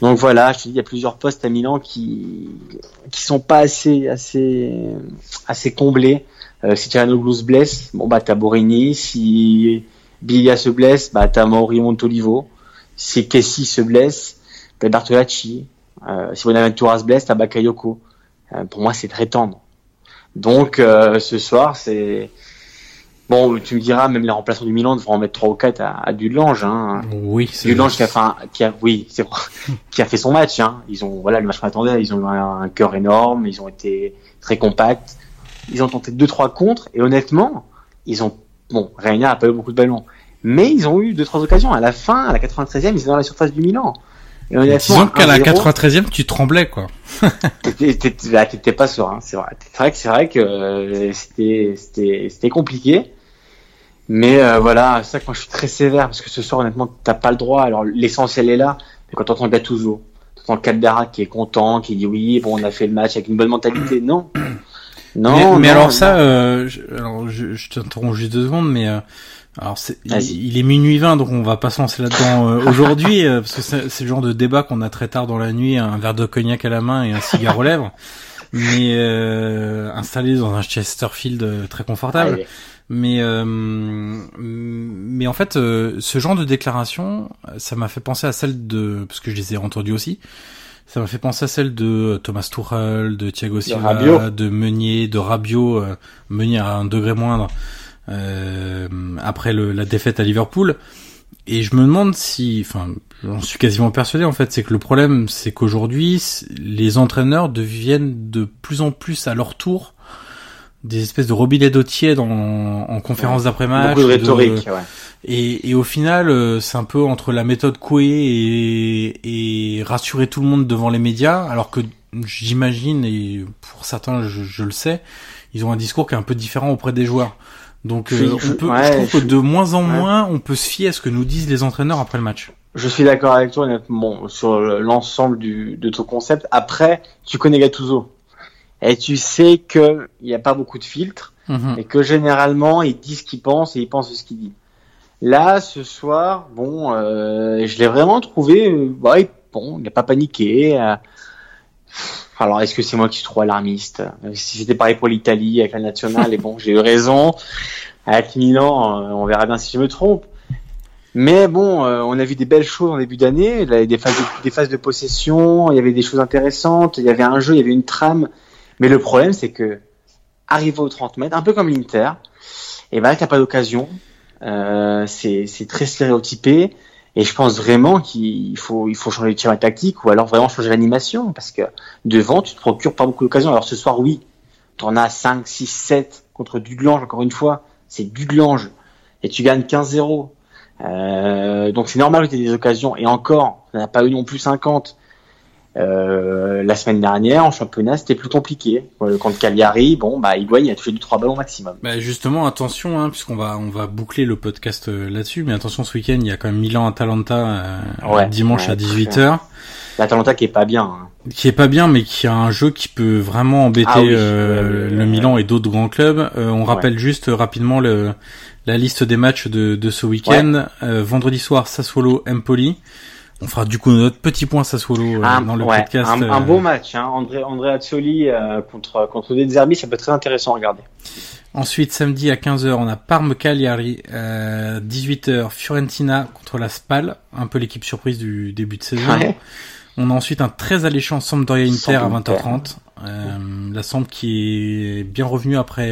Donc voilà, je te dis, il y a plusieurs postes à Milan qui qui sont pas assez assez assez comblés. Euh, si Chalanoglu se blesse, bon bah t'as Borini. Si Bilia se blesse, bah t'as Mauri Montolivo. Si Kessi se blesse, t'as Bertolacci. Euh, si Bonaventura se blesse, t'as Bakayoko. Euh, pour moi, c'est très tendre. Donc euh, ce soir, c'est bon. Tu me diras, même les remplaçants du Milan devront en mettre trois ou quatre à, à Dudelange. Hein. Oui, c'est Dudelange qui a fait, un- qui a, oui, c'est qui a fait son match. Hein. Ils ont, voilà, le match qu'on attendait. Ils ont eu un, un cœur énorme. Ils ont été très compacts. Ils ont tenté deux trois contres et honnêtement, ils ont, bon, Reina a pas eu beaucoup de ballons, mais ils ont eu deux trois occasions. À la fin, à la 93e, ils étaient dans la surface du Milan. Et Disons qu'à la 1-0, 93e, tu tremblais quoi. T'étais- pas serein, c'est vrai. C'est vrai que c'est vrai que euh, c'était compliqué. Mais euh, voilà, c'est ça que moi je suis très sévère parce que ce soir honnêtement t'as pas le droit. Alors l'essentiel est là, mais quand t'entends Gattuso, T'entends Caldera qui est content, qui dit oui, bon, on a fait le match avec une bonne mentalité. Non. Non. mais, non, alors non. ça, euh, je, alors je, je t'interromps juste deux secondes, mais euh, alors il, est minuit 20, donc on va pas se lancer là-dedans euh, aujourd'hui, euh, parce que c'est, le genre de débat qu'on a très tard dans la nuit, un verre de cognac à la main et un cigare aux lèvres, mais euh, installé dans un Chesterfield euh, très confortable. Allez. Mais euh, mais en fait, euh, ce genre de déclaration, ça m'a fait penser à celle de parce que je les ai entendues aussi. Ça m'a fait penser à celle de Thomas Tuchel, de Thiago Silva, Rabiot. de Meunier, de Rabiot, Meunier à un degré moindre après le, la défaite à Liverpool. Et je me demande si, enfin, j'en suis quasiment persuadé en fait, c'est que le problème, c'est qu'aujourd'hui, les entraîneurs deviennent de plus en plus à leur tour des espèces de robinets d'eau tiède en, en conférence d'après-match. Beaucoup de de- rhétorique, ouais. et, et au final, euh, c'est un peu entre la méthode Coué et, et rassurer tout le monde devant les médias, alors que j'imagine, et pour certains je, je le sais, ils ont un discours qui est un peu différent auprès des joueurs. Donc Je- euh, je- on peut, ouais, je trouve que de moins en ouais. moins, on peut se fier à ce que nous disent les entraîneurs après le match. Je suis d'accord avec toi, honnêtement, sur le- l'ensemble du, de ton concept. Après, tu connais Gattuso. Et tu sais que il n'y a pas beaucoup de filtres. Mhm. et que généralement il dit ce qu'il pense et il pense ce qu'il dit. Là, ce soir, bon, euh, je l'ai vraiment trouvé, euh, ouais, bon, il n'a pas paniqué. Alors, est-ce que c'est moi qui suis trop alarmiste? Si c'était pareil pour l'Italie avec la nationale, et bon, j'ai eu raison. Avec Milan, on verra bien si je me trompe. Mais bon, euh, on a vu des belles choses en début d'année, des phases, de, des phases de possession, il y avait des choses intéressantes, il y avait un jeu, il y avait une trame. Mais le problème, c'est que arrivé aux 30 mètres, un peu comme l'Inter, et ben t'as pas d'occasion. Euh, c'est très stéréotypé. Et je pense vraiment qu'il faut il faut changer de tir tactique ou alors vraiment changer l'animation parce que devant tu te procures pas beaucoup d'occasions. Alors ce soir oui, t'en as 5, 6, 7 contre Dudelange encore une fois, c'est Dudelange et tu gagnes 15-0. Euh, donc c'est normal que tu aies des occasions et encore, on n'a pas eu non plus 50. Euh, la semaine dernière en championnat c'était plus compliqué. Euh, Contre Cagliari, bon bah Higuain a touché du 3 ballons maximum. Bah justement, attention, hein, puisqu'on va on va boucler le podcast euh, là-dessus, mais attention, ce week-end, il y a quand même Milan-Atalanta euh, Ouais, dimanche ouais, à 18h. L'Atalanta qui est pas bien. hein. qui est pas bien, mais qui a un jeu qui peut vraiment embêter Ah oui, euh, le. Milan et d'autres grands clubs. Euh, on rappelle juste rapidement le, la liste des matchs de, de ce week-end. Euh, vendredi soir, Sassuolo, Empoli. On fera du coup notre petit point Sassuolo euh, Un, dans le ouais, podcast. un, un euh, beau match. Hein. André, André Azzoli euh, contre, contre De Zerbi, ça peut être très intéressant à regarder. Ensuite, samedi à 15h, on a Parme-Cagliari. Euh, 18h, Fiorentina contre la Spal. Un peu l'équipe surprise du début de saison. Ouais. On a ensuite un très alléchant Sampdoria-Inter à Sampdoria. 20h30. Euh, la Samp qui est bien revenue après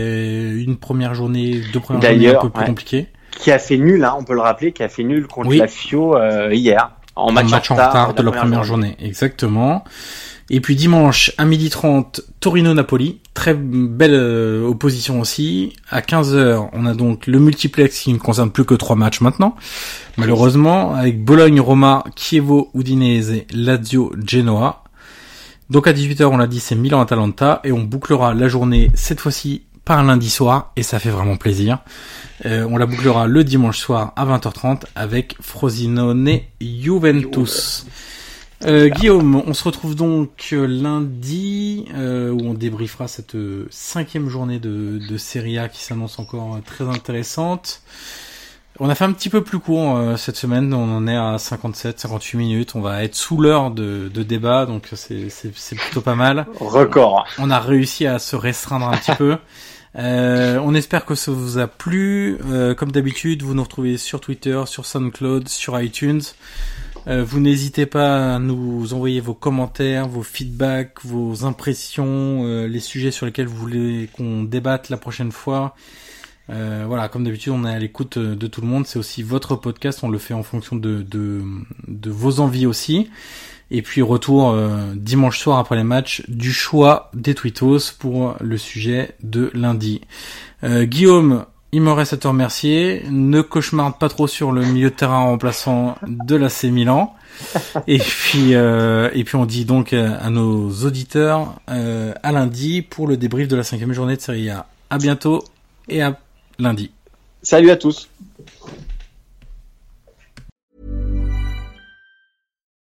une première journée, deux premières journées un peu plus ouais. compliquées. Qui a fait nul, hein, on peut le rappeler, qui a fait nul contre Oui. la Fio euh, hier. En match, Un match en retard de la première journée. Exactement. Et puis dimanche à 12h30, Torino-Napoli. Très belle euh, opposition aussi. À 15h, on a donc le multiplex qui ne concerne plus que trois matchs maintenant. Malheureusement, avec Bologne-Roma, Chievo-Udinese, Lazio-Genoa. Donc à 18h, on l'a dit, c'est Milan-Atalanta. Et on bouclera la journée, cette fois-ci, par un lundi soir. Et ça fait vraiment plaisir. Euh, on la bouclera le dimanche soir à 20h30 avec Frosinone Juventus. Euh, Guillaume, on se retrouve donc lundi euh, où on débriefera cette cinquième journée de, de Serie A qui s'annonce encore très intéressante. On a fait un petit peu plus court euh, cette semaine, on en est à 57, 58 minutes, on va être sous l'heure de, de débat, donc c'est plutôt pas mal. Record. On a réussi à se restreindre un petit peu. Euh, on espère que ça vous a plu. Euh, comme d'habitude, vous nous retrouvez sur Twitter, sur SoundCloud, sur iTunes. Euh, vous n'hésitez pas à nous envoyer vos commentaires, vos feedbacks, vos impressions, les sujets sur lesquels vous voulez qu'on débatte la prochaine fois. Voilà, comme d'habitude, on est à l'écoute de tout le monde. C'est aussi votre podcast. On le fait en fonction de vos envies aussi. Et puis retour euh, dimanche soir après les matchs du choix des tweetos pour le sujet de lundi. Euh, Guillaume, il me reste à te remercier. Ne cauchemarde pas trop sur le milieu de terrain remplaçant de l'AC Milan. Et puis, euh, et puis on dit donc à nos auditeurs euh, à lundi pour le débrief de la cinquième journée de Serie A. À bientôt et à lundi. Salut à tous.